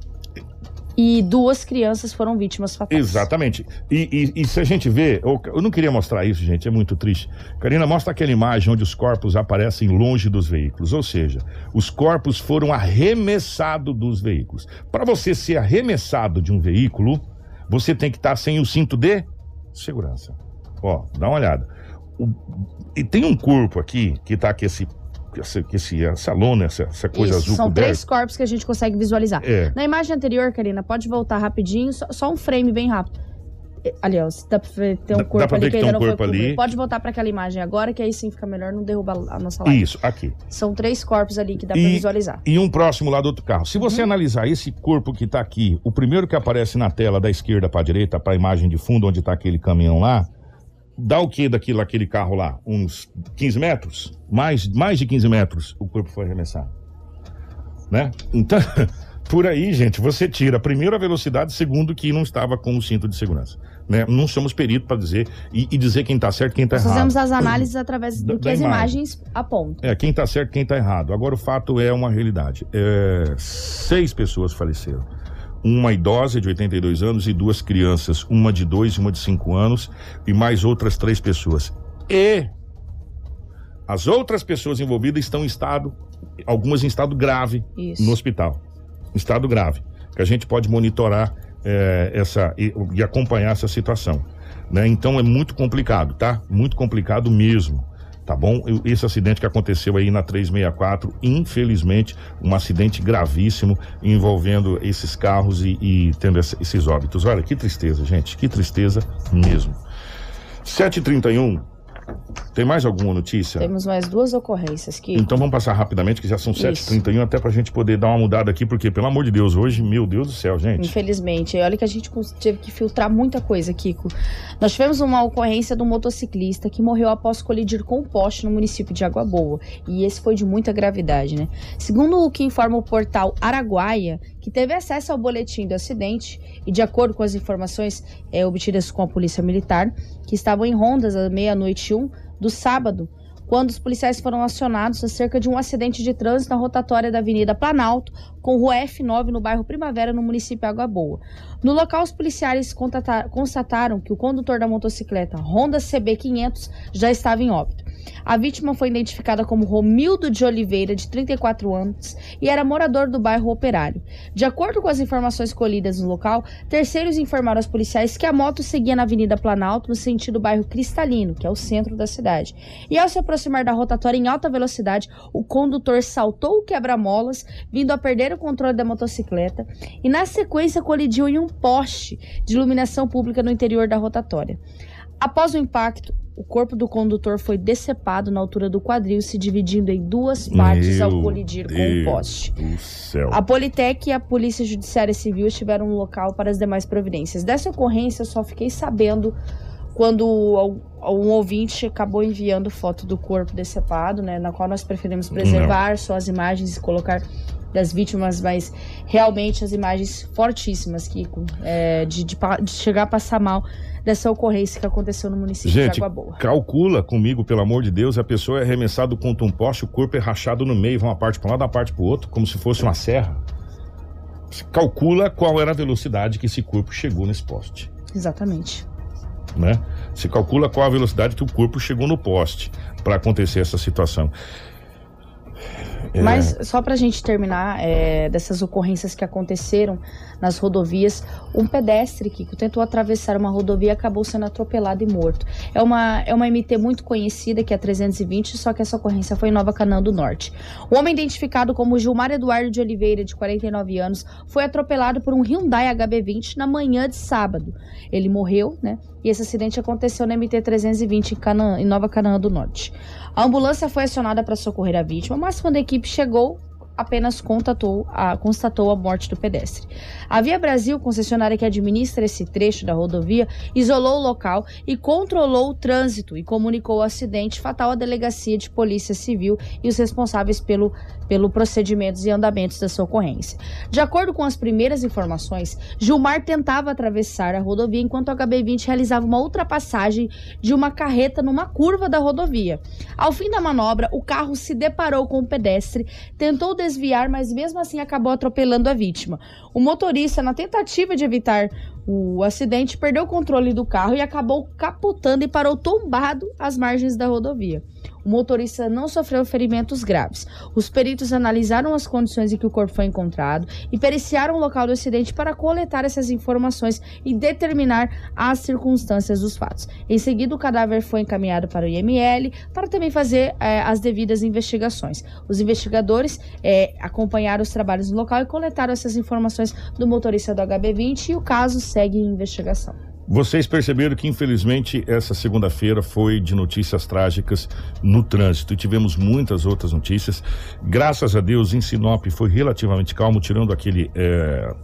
E duas crianças foram vítimas fatais. Exatamente. E, e- e se a gente vê, eu, eu não queria mostrar isso, gente, é muito triste. Karina, mostra aquela imagem onde os corpos aparecem longe dos veículos, ou seja, os corpos foram arremessados dos veículos. Para você ser arremessado de um veículo, você tem que estar sem o cinto de segurança. Ó, dá uma olhada. O- e tem um corpo aqui que tá com esse, esse, esse essa lona, essa, essa coisa Isso, azul são três corpos que a gente consegue visualizar. É. Na imagem anterior, Karina, pode voltar rapidinho, só, só um frame bem rápido. Ali, ó, dá pra ver, tem um Dá- dá corpo pra ali ver que que tem ainda um não foi corpo ali. Pode voltar pra aquela imagem agora, que aí sim fica melhor, não derruba a nossa live. Isso, aqui. São três corpos ali que dá pra E- visualizar. E um próximo lá do outro carro. Se Uhum. você analisar esse corpo que tá aqui, o primeiro que aparece na tela da esquerda para direita, para a imagem de fundo, onde tá aquele caminhão lá, dá o que daquilo, aquele carro lá? Uns 15 metros? Mais, mais de 15 metros o corpo foi arremessado. Né? Então, por aí, gente, você tira primeiro a velocidade, segundo que não estava com o cinto de segurança. Né? Não somos peritos para dizer e, e dizer quem tá certo e quem tá Nós errado. fazemos as análises através do Da- que da as imagem. imagens apontam. É, quem tá certo, quem tá errado. Agora o fato é uma realidade. É, seis pessoas faleceram. Uma idosa de 82 anos e duas crianças, uma de dois e uma de cinco anos, e mais outras três pessoas. E as outras pessoas envolvidas estão em estado, algumas em estado grave Isso. no hospital. Estado grave. Que a gente pode monitorar é, essa e, e acompanhar essa situação. Né? Então é muito complicado, tá? Muito complicado mesmo. Tá bom? Esse acidente que aconteceu aí na 364, infelizmente, um acidente gravíssimo envolvendo esses carros e, e tendo essa- esses óbitos. Olha, que tristeza, gente, que tristeza mesmo. 7h31, tem mais alguma notícia? Temos mais duas ocorrências que Então vamos passar rapidamente, que já são Isso. 7h31, até pra gente poder dar uma mudada aqui, porque, pelo amor de Deus, hoje, meu Deus do céu, gente. Infelizmente. Olha que a gente teve que filtrar muita coisa, Kiko. Nós tivemos uma ocorrência de um motociclista que morreu após colidir com um poste no município de Água Boa. E esse foi de muita gravidade, né? Segundo o que informa o portal Araguaia, que teve acesso ao boletim do acidente, e de acordo com as informações eh, obtidas com a Polícia Militar, que estavam em rondas à meia-noite e um do sábado, quando os policiais foram acionados acerca de um acidente de trânsito na rotatória da Avenida Planalto, com rua F9 no bairro Primavera, no município Água Boa. No local, os policiais constataram que o condutor da motocicleta Honda CB500 já estava em óbito. A vítima foi identificada como Romildo de Oliveira, de 34 anos, e era morador do bairro Operário. De acordo com as informações colhidas no local, terceiros informaram aos policiais que a moto seguia na Avenida Planalto, no sentido bairro Cristalino, que é o centro da cidade. E ao se aproximar da rotatória em alta velocidade, o condutor saltou o quebra-molas, vindo a perder o controle da motocicleta, e na sequência colidiu em um poste de iluminação pública no interior da rotatória. Após o impacto, o corpo do condutor foi decepado na altura do quadril, se dividindo em duas partes ao Meu colidir com o Deus poste. A Politec e a Polícia Judiciária Civil estiveram no local para as demais providências. Dessa ocorrência, eu só fiquei sabendo quando um ouvinte acabou enviando foto do corpo decepado, né? Na qual nós preferimos preservar só as imagens e colocar das vítimas, mas realmente as imagens fortíssimas, Kiko, é, de, de de chegar a passar mal dessa ocorrência que aconteceu no município de Gente, Água Boa. calcula comigo, pelo amor de Deus, a pessoa é arremessada contra um poste, o corpo é rachado no meio, vai uma parte para um lado, uma parte para o outro, como se fosse uma serra. Você Calcula qual era a velocidade que esse corpo chegou nesse poste, Exatamente. né? Você calcula qual a velocidade que o corpo chegou no poste para acontecer essa situação. É, Mas só pra gente terminar é, dessas ocorrências que aconteceram nas rodovias, um pedestre que tentou atravessar uma rodovia acabou sendo atropelado e morto. É uma, é uma MT muito conhecida, que é a 320, só que essa ocorrência foi em Nova Canaã do Norte. O homem identificado como Gilmar Eduardo de Oliveira, de 49 anos, foi atropelado por um Hyundai HB20 na manhã de sábado. Ele morreu, né? E esse acidente aconteceu na MT 320 em, Canaã, em Nova Canaã do Norte. A ambulância foi acionada para socorrer a vítima, mas quando a equipe chegou, apenas contatou a, constatou a morte do pedestre. A Via Brasil, concessionária que administra esse trecho da rodovia, isolou o local e controlou o trânsito e comunicou o acidente fatal à delegacia de polícia civil e os responsáveis pelo, pelo procedimentos e andamentos dessa ocorrência. De acordo com as primeiras informações, Gilmar tentava atravessar a rodovia enquanto o HB20 realizava uma ultrapassagem de uma carreta numa curva da rodovia. Ao fim da manobra, o carro se deparou com o pedestre, tentou desviar, mas mesmo assim acabou atropelando a vítima. O motorista, na tentativa de evitar o acidente, perdeu o controle do carro e acabou capotando e parou tombado às margens da rodovia. O motorista não sofreu ferimentos graves. Os peritos analisaram as condições em que o corpo foi encontrado e periciaram o local do acidente para coletar essas informações e determinar as circunstâncias dos fatos. Em seguida, o cadáver foi encaminhado para o IML para também fazer eh, as devidas investigações. Os investigadores eh, acompanharam os trabalhos no local e coletaram essas informações do motorista do HB20 e o caso segue em investigação. Vocês perceberam que, infelizmente, essa segunda-feira foi de notícias trágicas no trânsito e tivemos muitas outras notícias. Graças a Deus, em Sinop foi relativamente calmo, tirando aquele. É,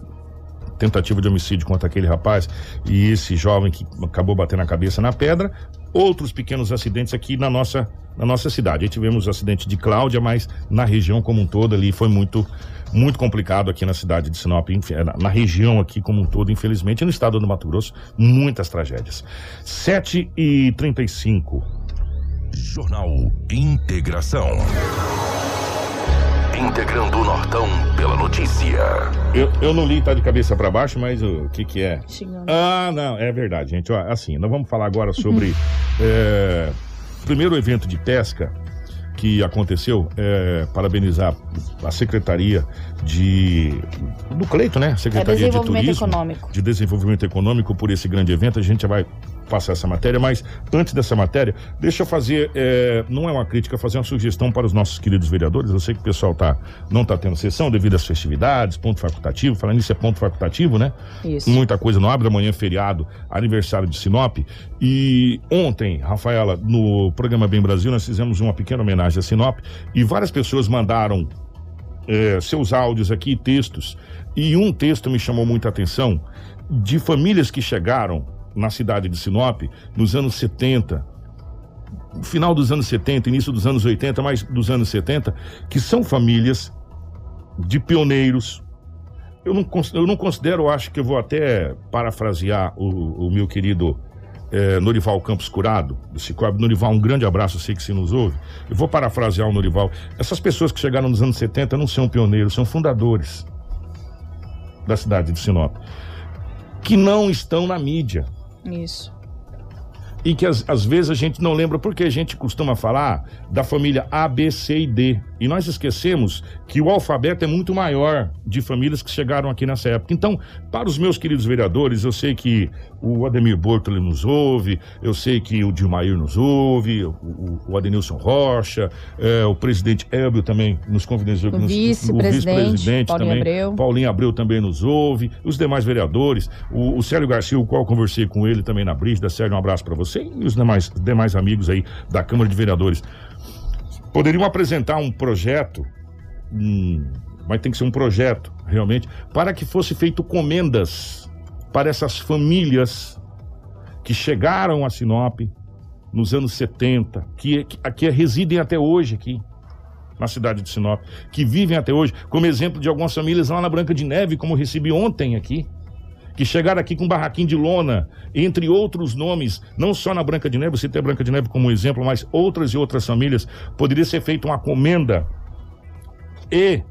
tentativa de homicídio contra aquele rapaz e esse jovem que acabou batendo a cabeça na pedra. Outros pequenos acidentes aqui na nossa, na nossa cidade. Aí tivemos o acidente de Cláudia, mas na região como um todo ali foi muito muito complicado aqui na cidade de Sinop, na, na região aqui como um todo, infelizmente, e no estado do Mato Grosso, muitas tragédias. 7 e 35 Jornal Integração. Integrando o Nortão pela notícia. Eu, eu não li, tá de cabeça para baixo, mas o que que é? Ah, não, é verdade, gente. Ó, assim, nós vamos falar agora sobre é, primeiro evento de pesca que aconteceu, é, parabenizar a Secretaria de do Cleito, né? Secretaria de É Desenvolvimento Turismo, Econômico. de Desenvolvimento Econômico por esse grande evento. A gente já vai passar essa matéria, mas antes dessa matéria, deixa eu fazer, é, não é uma crítica, fazer uma sugestão para os nossos queridos vereadores. Eu sei que o pessoal tá, não está tendo sessão devido às festividades, ponto facultativo. Falando nisso, é ponto facultativo, né? Isso. Muita coisa não abre amanhã, é feriado, aniversário de Sinop. E ontem, Rafaela, no programa Bem Brasil, nós fizemos uma pequena homenagem a Sinop e várias pessoas mandaram eh, seus áudios aqui, textos. E um texto me chamou muita atenção de famílias que chegaram na cidade de Sinop nos anos 70, final dos anos 70, início dos anos 80, mas dos anos 70, que são famílias de pioneiros. Eu não, eu não considero, acho que eu vou até parafrasear o, o meu querido eh, Norival Campos Curado, do Cicobi. Norival, um grande abraço, eu sei que se nos ouve. Eu vou parafrasear o Norival. Essas pessoas que chegaram nos anos 70 não são pioneiros, são fundadores da cidade de Sinop, que não estão na mídia Isso. e que às, vezes a gente não lembra porque a gente costuma falar da família A, B, C e D. E nós esquecemos que o alfabeto é muito maior de famílias que chegaram aqui nessa época. Então, para os meus queridos vereadores, eu sei que o Ademir Bortoli nos ouve, eu sei que o Dilmair nos ouve, o, o, Adenilson Rocha, eh, o presidente Elbio também nos confidenciou. O nos- vice-presidente, vice-presidente Paulinho também, Abreu. Paulinho Abreu também nos ouve, os demais vereadores, o, o Célio Garcia, o qual eu conversei com ele também na Brígida. Célio, um abraço para você e os demais, demais amigos aí da Câmara de Vereadores. Poderiam apresentar um projeto, um, mas tem que ser um projeto, realmente, para que fosse feito comendas para essas famílias que chegaram a Sinop nos anos 70, que, que, que residem até hoje aqui na cidade de Sinop, que vivem até hoje, como exemplo de algumas famílias lá na Branca de Neve, como recebi ontem aqui, que chegaram aqui com barraquinho de lona, entre outros nomes, não só na Branca de Neve, você tem a Branca de Neve como exemplo, mas outras e outras famílias, poderia ser feita uma comenda e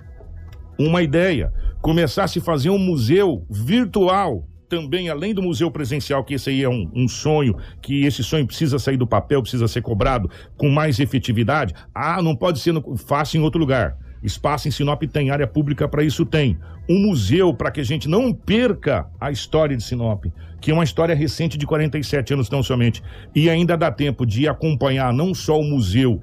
uma ideia, começar a se fazer um museu virtual também, além do museu presencial, que esse aí é um, um sonho, que esse sonho precisa sair do papel, precisa ser cobrado com mais efetividade. Ah, não pode ser no, fácil em outro lugar. Espaço em Sinop tem, área pública para isso tem. Um museu para que a gente não perca a história de Sinop, que é uma história recente de 47 anos tão somente. E ainda dá tempo de acompanhar não só o museu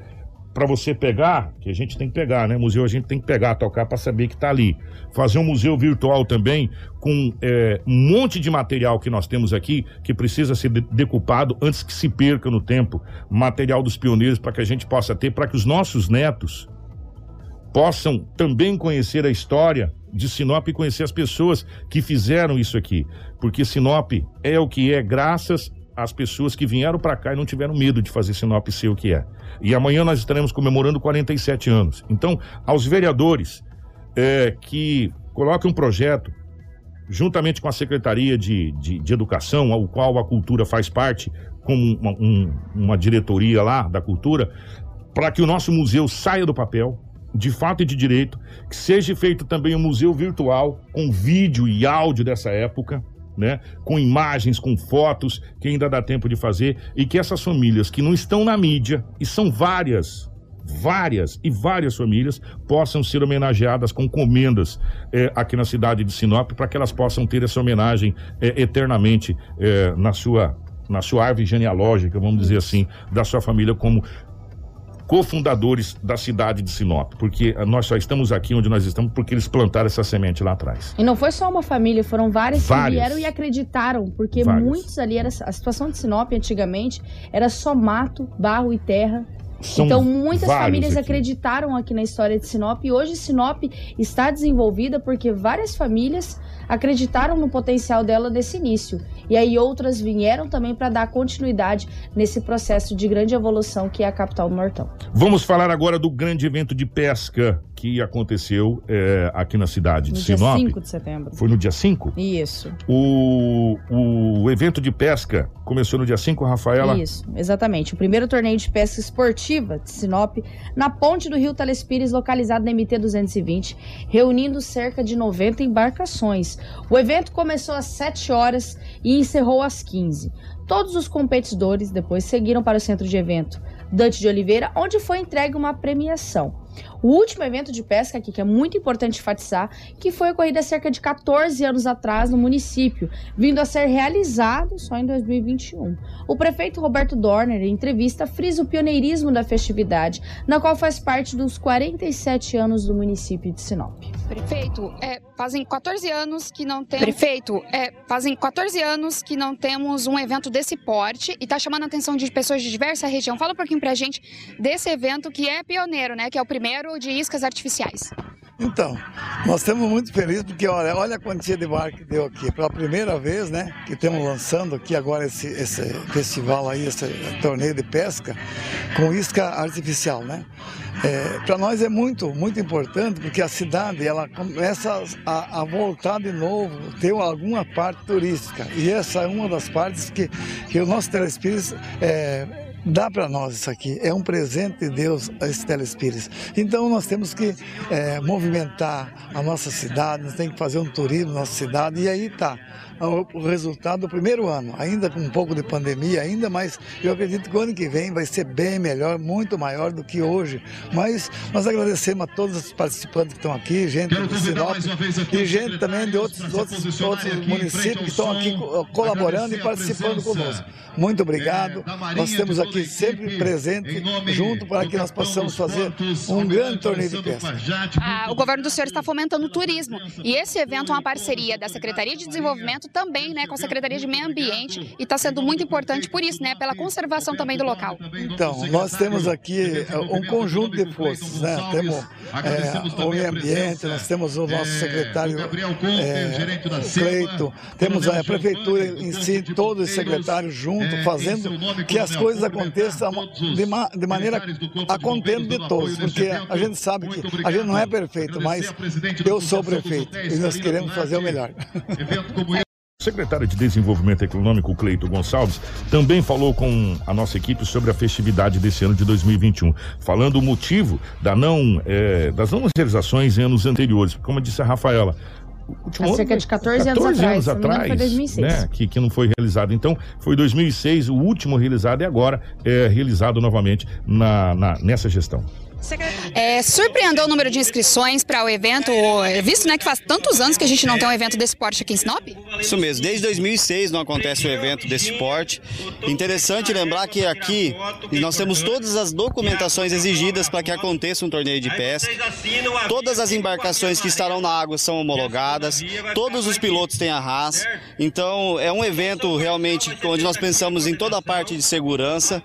para você pegar, que a gente tem que pegar, né? Museu a gente tem que pegar, tocar para saber que tá ali. Fazer um museu virtual também com é, um monte de material que nós temos aqui que precisa ser de- decupado antes que se perca no tempo. Material dos pioneiros para que a gente possa ter, para que os nossos netos possam também conhecer a história de Sinop e conhecer as pessoas que fizeram isso aqui. Porque Sinop é o que é graças às pessoas que vieram para cá e não tiveram medo de fazer Sinop ser o que é. E amanhã nós estaremos comemorando 47 anos. Então, aos vereadores é, que coloquem um projeto juntamente com a Secretaria de, de, de, Educação, ao qual a Cultura faz parte, como uma, um, uma diretoria lá da Cultura, para que o nosso museu saia do papel, de fato e de direito, que seja feito também um museu virtual, com vídeo e áudio dessa época, né? Com imagens, com fotos, que ainda dá tempo de fazer, e que essas famílias que não estão na mídia, e são várias, várias e várias famílias possam ser homenageadas com comendas eh, aqui na cidade de Sinop, para que elas possam ter essa homenagem eh, eternamente eh, na sua na sua árvore genealógica, vamos dizer assim, da sua família como cofundadores da cidade de Sinop, porque nós só estamos aqui onde nós estamos porque eles plantaram essa semente lá atrás. E não foi só uma família, foram várias, várias. que vieram e acreditaram, porque várias. muitos ali era a situação de Sinop antigamente era só mato, barro e terra. São então, muitas famílias aqui. acreditaram aqui na história de Sinop e hoje Sinop está desenvolvida porque várias famílias acreditaram no potencial dela nesse início. E aí outras vieram também para dar continuidade nesse processo de grande evolução que é a capital do Nortão. Vamos falar agora do grande evento de pesca que aconteceu é, aqui na cidade de no Sinop. Dia 5 de setembro. Foi no dia 5? Isso. O, o evento de pesca começou no dia 5, Rafaela? Isso, exatamente. O primeiro torneio de pesca esportiva de Sinop, na ponte do Rio Telespires, localizado na MT 220, reunindo cerca de 90 embarcações. O evento começou às 7 horas e encerrou às 15. Todos os competidores depois seguiram para o centro de evento Dante de Oliveira, onde foi entregue uma premiação. O último evento de pesca aqui, que é muito importante enfatizar, que foi ocorrido há cerca de 14 anos atrás no município, vindo a ser realizado só em 2021. O prefeito Roberto Dorner, em entrevista, frisa o pioneirismo da festividade, na qual faz parte dos 47 anos do município de Sinop. Prefeito, é, fazem 14 anos que não tem. Prefeito, é, fazem 14 anos que não temos um evento desse porte e está chamando a atenção de pessoas de diversa região. Fala um pouquinho pra gente desse evento que é pioneiro, né? Que é o primeiro de iscas artificiais. Então, nós estamos muito felizes porque olha, olha a quantia de bar que deu aqui. Pela primeira vez, né, que estamos lançando aqui agora esse, esse festival aí, esse torneio de pesca com isca artificial, né? É, Para nós é muito, muito importante porque a cidade ela começa a, a, voltar de novo, ter alguma parte turística. E essa é uma das partes que, que o nosso Telespires é, dá para nós isso aqui. É um presente de Deus esse telespírito. Então nós temos que é, movimentar a nossa cidade, nós temos que fazer um turismo na nossa cidade e aí tá o resultado do primeiro ano, ainda com um pouco de pandemia, ainda, mas eu acredito que o ano que vem vai ser bem melhor, muito maior do que hoje. Mas nós agradecemos a todos os participantes que estão aqui, gente de Sinop e gente também de outros, outros, outros municípios que estão aqui colaborando e participando conosco. Muito obrigado. Nós temos aqui sempre presente junto para que nós possamos fazer um grande torneio de pesca. Ah, o governo do senhor está fomentando o turismo e esse evento é uma parceria da Secretaria de Desenvolvimento também né, com a Secretaria de Meio Ambiente e está sendo muito importante por isso, né, pela conservação também do local. Então, nós temos aqui é, um conjunto de forças, né? Temos é, o meio ambiente, nós temos o nosso secretário é, Cleito, temos a prefeitura em si, todos os secretários juntos, fazendo que as coisas aconteçam de, ma de maneira a contento de todos, porque a gente sabe que a gente não é perfeito, mas eu sou prefeito e nós queremos fazer o melhor. secretário de Desenvolvimento Econômico, Cleito Gonçalves, também falou com a nossa equipe sobre a festividade desse ano de 2021, falando o motivo da não, é, das não realizações em anos anteriores. Como disse a Rafaela, Há cerca de 14, 14 anos, anos atrás, atrás foi 2006. Né, que, que não foi realizado. Então, foi 2006 o último realizado e agora é realizado novamente na, na nessa gestão. É, surpreendeu o número de inscrições para o evento, visto né, que faz tantos anos que a gente não tem um evento desse porte aqui em Sinop? Isso mesmo, desde 2006 não acontece um evento desse porte. Interessante lembrar que aqui nós temos todas as documentações exigidas para que aconteça um torneio de pesca. Todas as embarcações que estarão na água são homologadas, todos os pilotos têm arras. Então é um evento realmente onde nós pensamos em toda a parte de segurança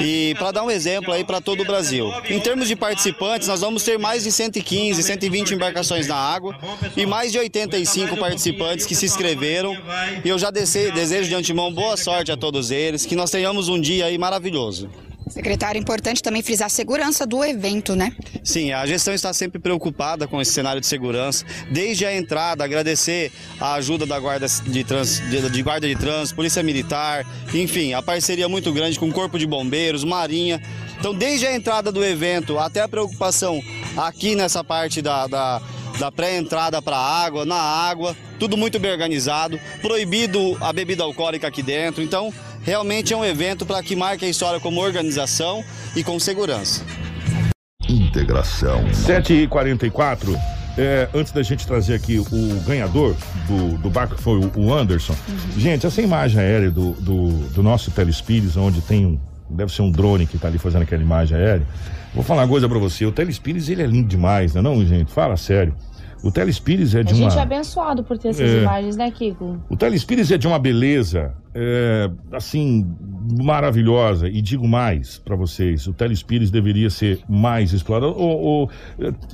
e para dar um exemplo aí para todo o Brasil. Em termos de participantes, nós vamos ter mais de 115, 120 embarcações na água e mais de 85 participantes que se inscreveram. E eu já dese- desejo de antemão boa sorte a todos eles, que nós tenhamos um dia aí maravilhoso. Secretário, importante também frisar a segurança do evento, né? Sim, a gestão está sempre preocupada com esse cenário de segurança. Desde a entrada, agradecer a ajuda da guarda de, trans, de, de guarda de trânsito, polícia militar, enfim, a parceria muito grande com o corpo de bombeiros, marinha. Então, desde a entrada do evento até a preocupação aqui nessa parte da, da, da pré-entrada para a água, na água, tudo muito bem organizado. Proibido a bebida alcoólica aqui dentro. Então, realmente é um evento para que marque a história como organização e com segurança. Integração. 7h44. É, antes da gente trazer aqui o ganhador do, do barco, que foi o, Anderson. Gente, essa imagem aérea do, do, do nosso Telespires, onde tem um. Deve ser um drone que tá ali fazendo aquela imagem aérea. Vou falar uma coisa pra você. O Telespires, ele é lindo demais, não é não, gente? Fala sério. O Telespires é A de gente uma. é abençoado por ter essas É. imagens, né, Kiko? O Telespires é de uma beleza, é, assim, maravilhosa. E digo mais para vocês: o Telespires deveria ser mais explorado. Ou, ou,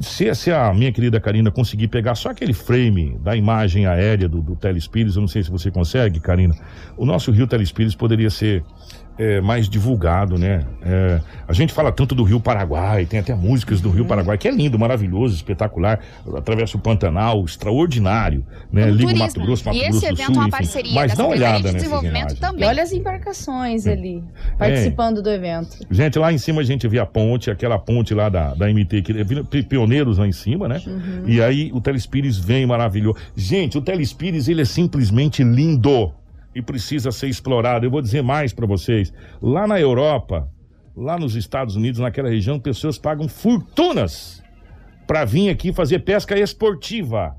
se, se a minha querida Karina conseguir pegar só aquele frame da imagem aérea do, do Telespires, eu não sei se você consegue, Karina. O nosso Rio Telespires poderia ser. É, mais divulgado, né? É, a gente fala tanto do Rio Paraguai, tem até músicas do Rio Paraguai, que é lindo, maravilhoso, espetacular. Atravessa o Pantanal, extraordinário, né? O Liga o. Mato Grosso, Mato E Grosso esse do evento Sul, é uma enfim. parceria Mas da dá uma olhada de Desenvolvimento também. E olha as embarcações ali, participando do evento. Gente, lá em cima a gente vê a ponte, aquela ponte lá da, da MT, que é pi- pioneiros lá em cima, né? Uhum. E aí o Telespires vem maravilhoso. Gente, o Telespires, ele é simplesmente lindo e precisa ser explorado. Eu vou dizer mais pra vocês. Lá na Europa, lá nos Estados Unidos, naquela região, pessoas pagam fortunas pra vir aqui fazer pesca esportiva.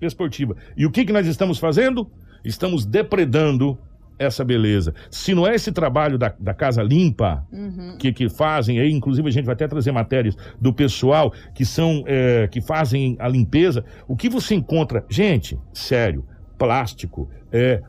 Esportiva. E o que que nós estamos fazendo? Estamos depredando essa beleza. Se não é esse trabalho da, da Casa Limpa, que, que fazem aí, inclusive a gente vai até trazer matérias do pessoal que são é, que fazem a limpeza. O que você encontra, gente, sério, plástico, é,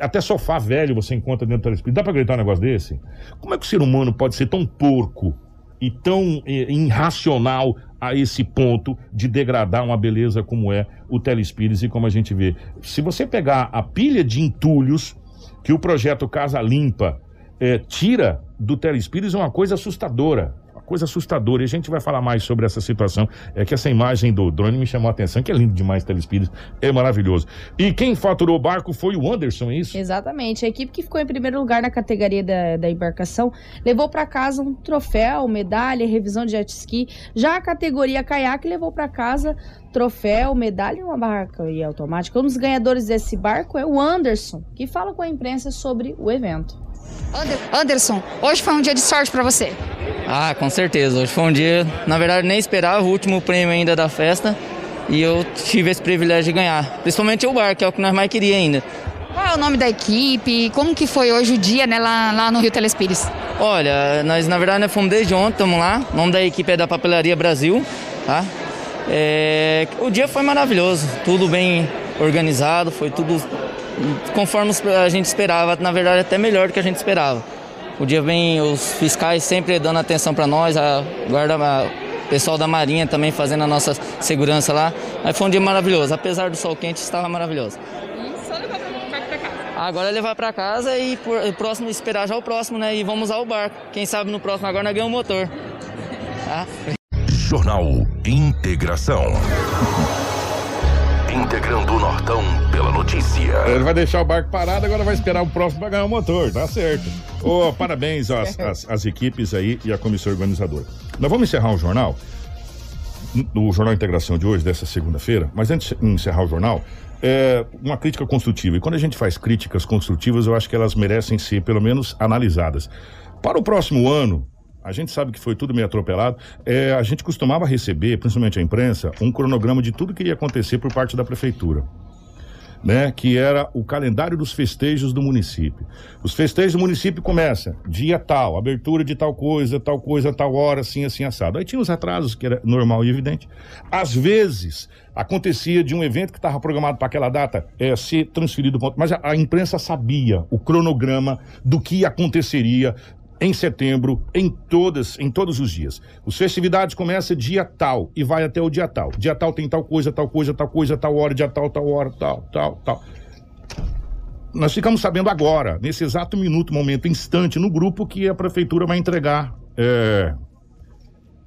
até sofá velho você encontra dentro do telespírito. Dá pra gritar um negócio desse? Como é que o ser humano pode ser tão porco e tão é, irracional a esse ponto de degradar uma beleza como é o telespírito e como a gente vê. Se você pegar a pilha de entulhos que o projeto Casa Limpa é, tira do telespírito é uma coisa assustadora. Coisa assustadora. E a gente vai falar mais sobre essa situação. É que essa imagem do drone me chamou a atenção, que é lindo demais o telespírito. É maravilhoso. E quem faturou o barco foi o Anderson, é isso? Exatamente. A equipe que ficou em primeiro lugar na categoria da, da embarcação levou para casa um troféu, medalha, revisão de jet ski. Já a categoria caiaque levou para casa troféu, medalha e uma barca e automática. Um dos ganhadores desse barco é o Anderson, que fala com a imprensa sobre o evento. Ander- Anderson, hoje foi um dia de sorte pra você. Ah, com certeza. Hoje foi um dia, na verdade, nem esperava o último prêmio ainda da festa e eu tive esse privilégio de ganhar. Principalmente o bar, que é o que nós mais queríamos ainda. Qual é o nome da equipe? Como que foi hoje o dia né, lá, lá no Rio Telespires? Olha, nós na verdade nós fomos desde ontem, estamos lá. O nome da equipe é da Papelaria Brasil, tá? É, o dia foi maravilhoso, tudo bem organizado, foi tudo conforme a gente esperava, na verdade até melhor do que a gente esperava. O dia bem, os fiscais sempre dando atenção para nós, a guarda, a- o pessoal da Marinha também fazendo a nossa segurança lá. Mas foi um dia maravilhoso, apesar do sol quente, estava maravilhoso. Agora é levar para casa e por, e próximo esperar já o próximo, né? E vamos usar o barco. Quem sabe no próximo agora nós ganhamos o motor. Tá? Jornal Integração. Integrando o Nortão pela notícia. Ele vai deixar o barco parado, agora vai esperar o próximo para ganhar o motor, tá certo. Ô, parabéns às, às- às equipes aí e à comissão organizadora. Nós vamos encerrar o jornal, o Jornal Integração de hoje, dessa segunda-feira, mas antes de encerrar o jornal, é uma crítica construtiva. E quando a gente faz críticas construtivas, eu acho que elas merecem ser, pelo menos, analisadas. Para o próximo ano, a gente sabe que foi tudo meio atropelado. é, a gente costumava receber, principalmente a imprensa, um cronograma de tudo que iria acontecer por parte da prefeitura né, que era o calendário dos festejos do município. Os festejos do município começam dia tal, abertura de tal coisa, tal coisa, tal hora, assim, assim, assado. Aí tinha os atrasos, que era normal e evidente. Às vezes, acontecia de um evento que estava programado para aquela data é, ser transferido, mas a, a imprensa sabia o cronograma do que aconteceria em setembro, em todas, em todos os dias. As festividades começam dia tal e vai até o dia tal. Dia tal tem tal coisa, tal coisa, tal coisa, tal hora, dia tal, tal hora, tal, tal, tal. Nós ficamos sabendo agora, nesse exato minuto, momento, instante, no grupo, que a prefeitura vai entregar é,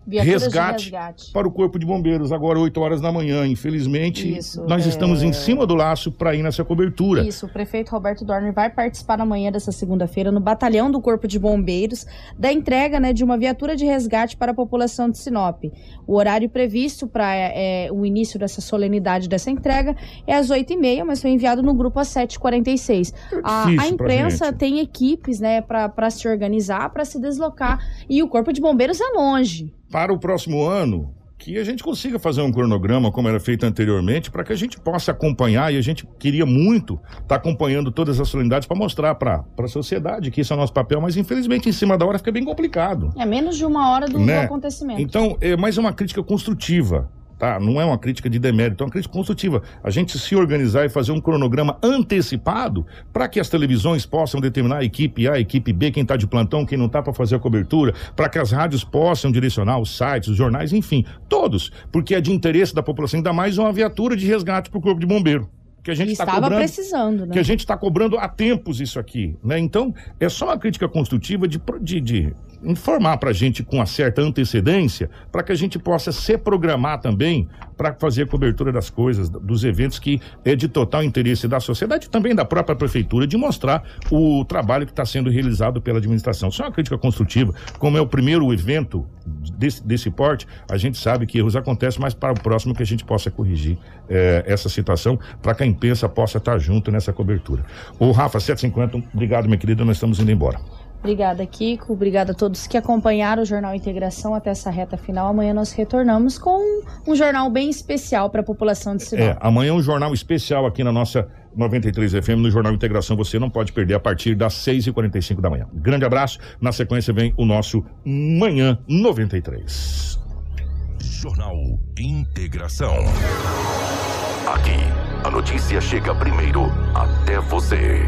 resgate, resgate. para o Corpo de Bombeiros, agora 8 horas da manhã. Infelizmente, Isso, nós é. estamos em cima do laço para ir nessa cobertura. Isso, o prefeito Roberto Dorner vai participar na manhã dessa segunda-feira no batalhão do Corpo de Bombeiros da entrega né, de uma viatura de resgate para a população de Sinop. O horário previsto para é, o início dessa solenidade dessa entrega é às 8h30, mas foi enviado no grupo às 7h46. A, difícil a imprensa tem equipes né, para se organizar, para se deslocar. E o Corpo de Bombeiros é longe. Para o próximo ano que a gente consiga fazer um cronograma como era feito anteriormente para que a gente possa acompanhar e a gente queria muito estar acompanhando todas as solenidades para mostrar para a sociedade que isso é o nosso papel, mas infelizmente em cima da hora fica bem complicado. É menos de uma hora do, do Né? acontecimento. Então, é mais uma crítica construtiva. Tá? Não é uma crítica de demérito, é uma crítica construtiva. A gente se organizar e fazer um cronograma antecipado para que as televisões possam determinar a equipe A, a equipe B, quem está de plantão, quem não está para fazer a cobertura, para que as rádios possam direcionar os sites, os jornais, enfim, todos, porque é de interesse da população, ainda mais uma viatura de resgate para o Corpo de Bombeiro. Que a gente está estava cobrando precisando, né? que a gente está cobrando há tempos isso aqui, né? Então, é só uma crítica construtiva de, de, de informar para a gente com uma certa antecedência, para que a gente possa se programar também para fazer cobertura das coisas, dos eventos que é de total interesse da sociedade e também da própria prefeitura, de mostrar o trabalho que está sendo realizado pela administração. Só uma crítica construtiva, como é o primeiro evento desse, desse porte, a gente sabe que erros acontecem, mas para o próximo que a gente possa corrigir eh, essa situação, para que a imprensa possa estar junto nessa cobertura. O Rafa, 750, obrigado, minha querida, nós estamos indo embora. Obrigada, Kiko. Obrigada a todos que acompanharam o Jornal Integração até essa reta final. Amanhã nós retornamos com um jornal bem especial para a população de Sinop. É, amanhã é um jornal especial aqui na nossa 93 FM, no Jornal Integração. Você não pode perder a partir das 6h45 da manhã. Grande abraço. Na sequência vem o nosso Manhã 93. Jornal Integração. Aqui, a notícia chega primeiro até você.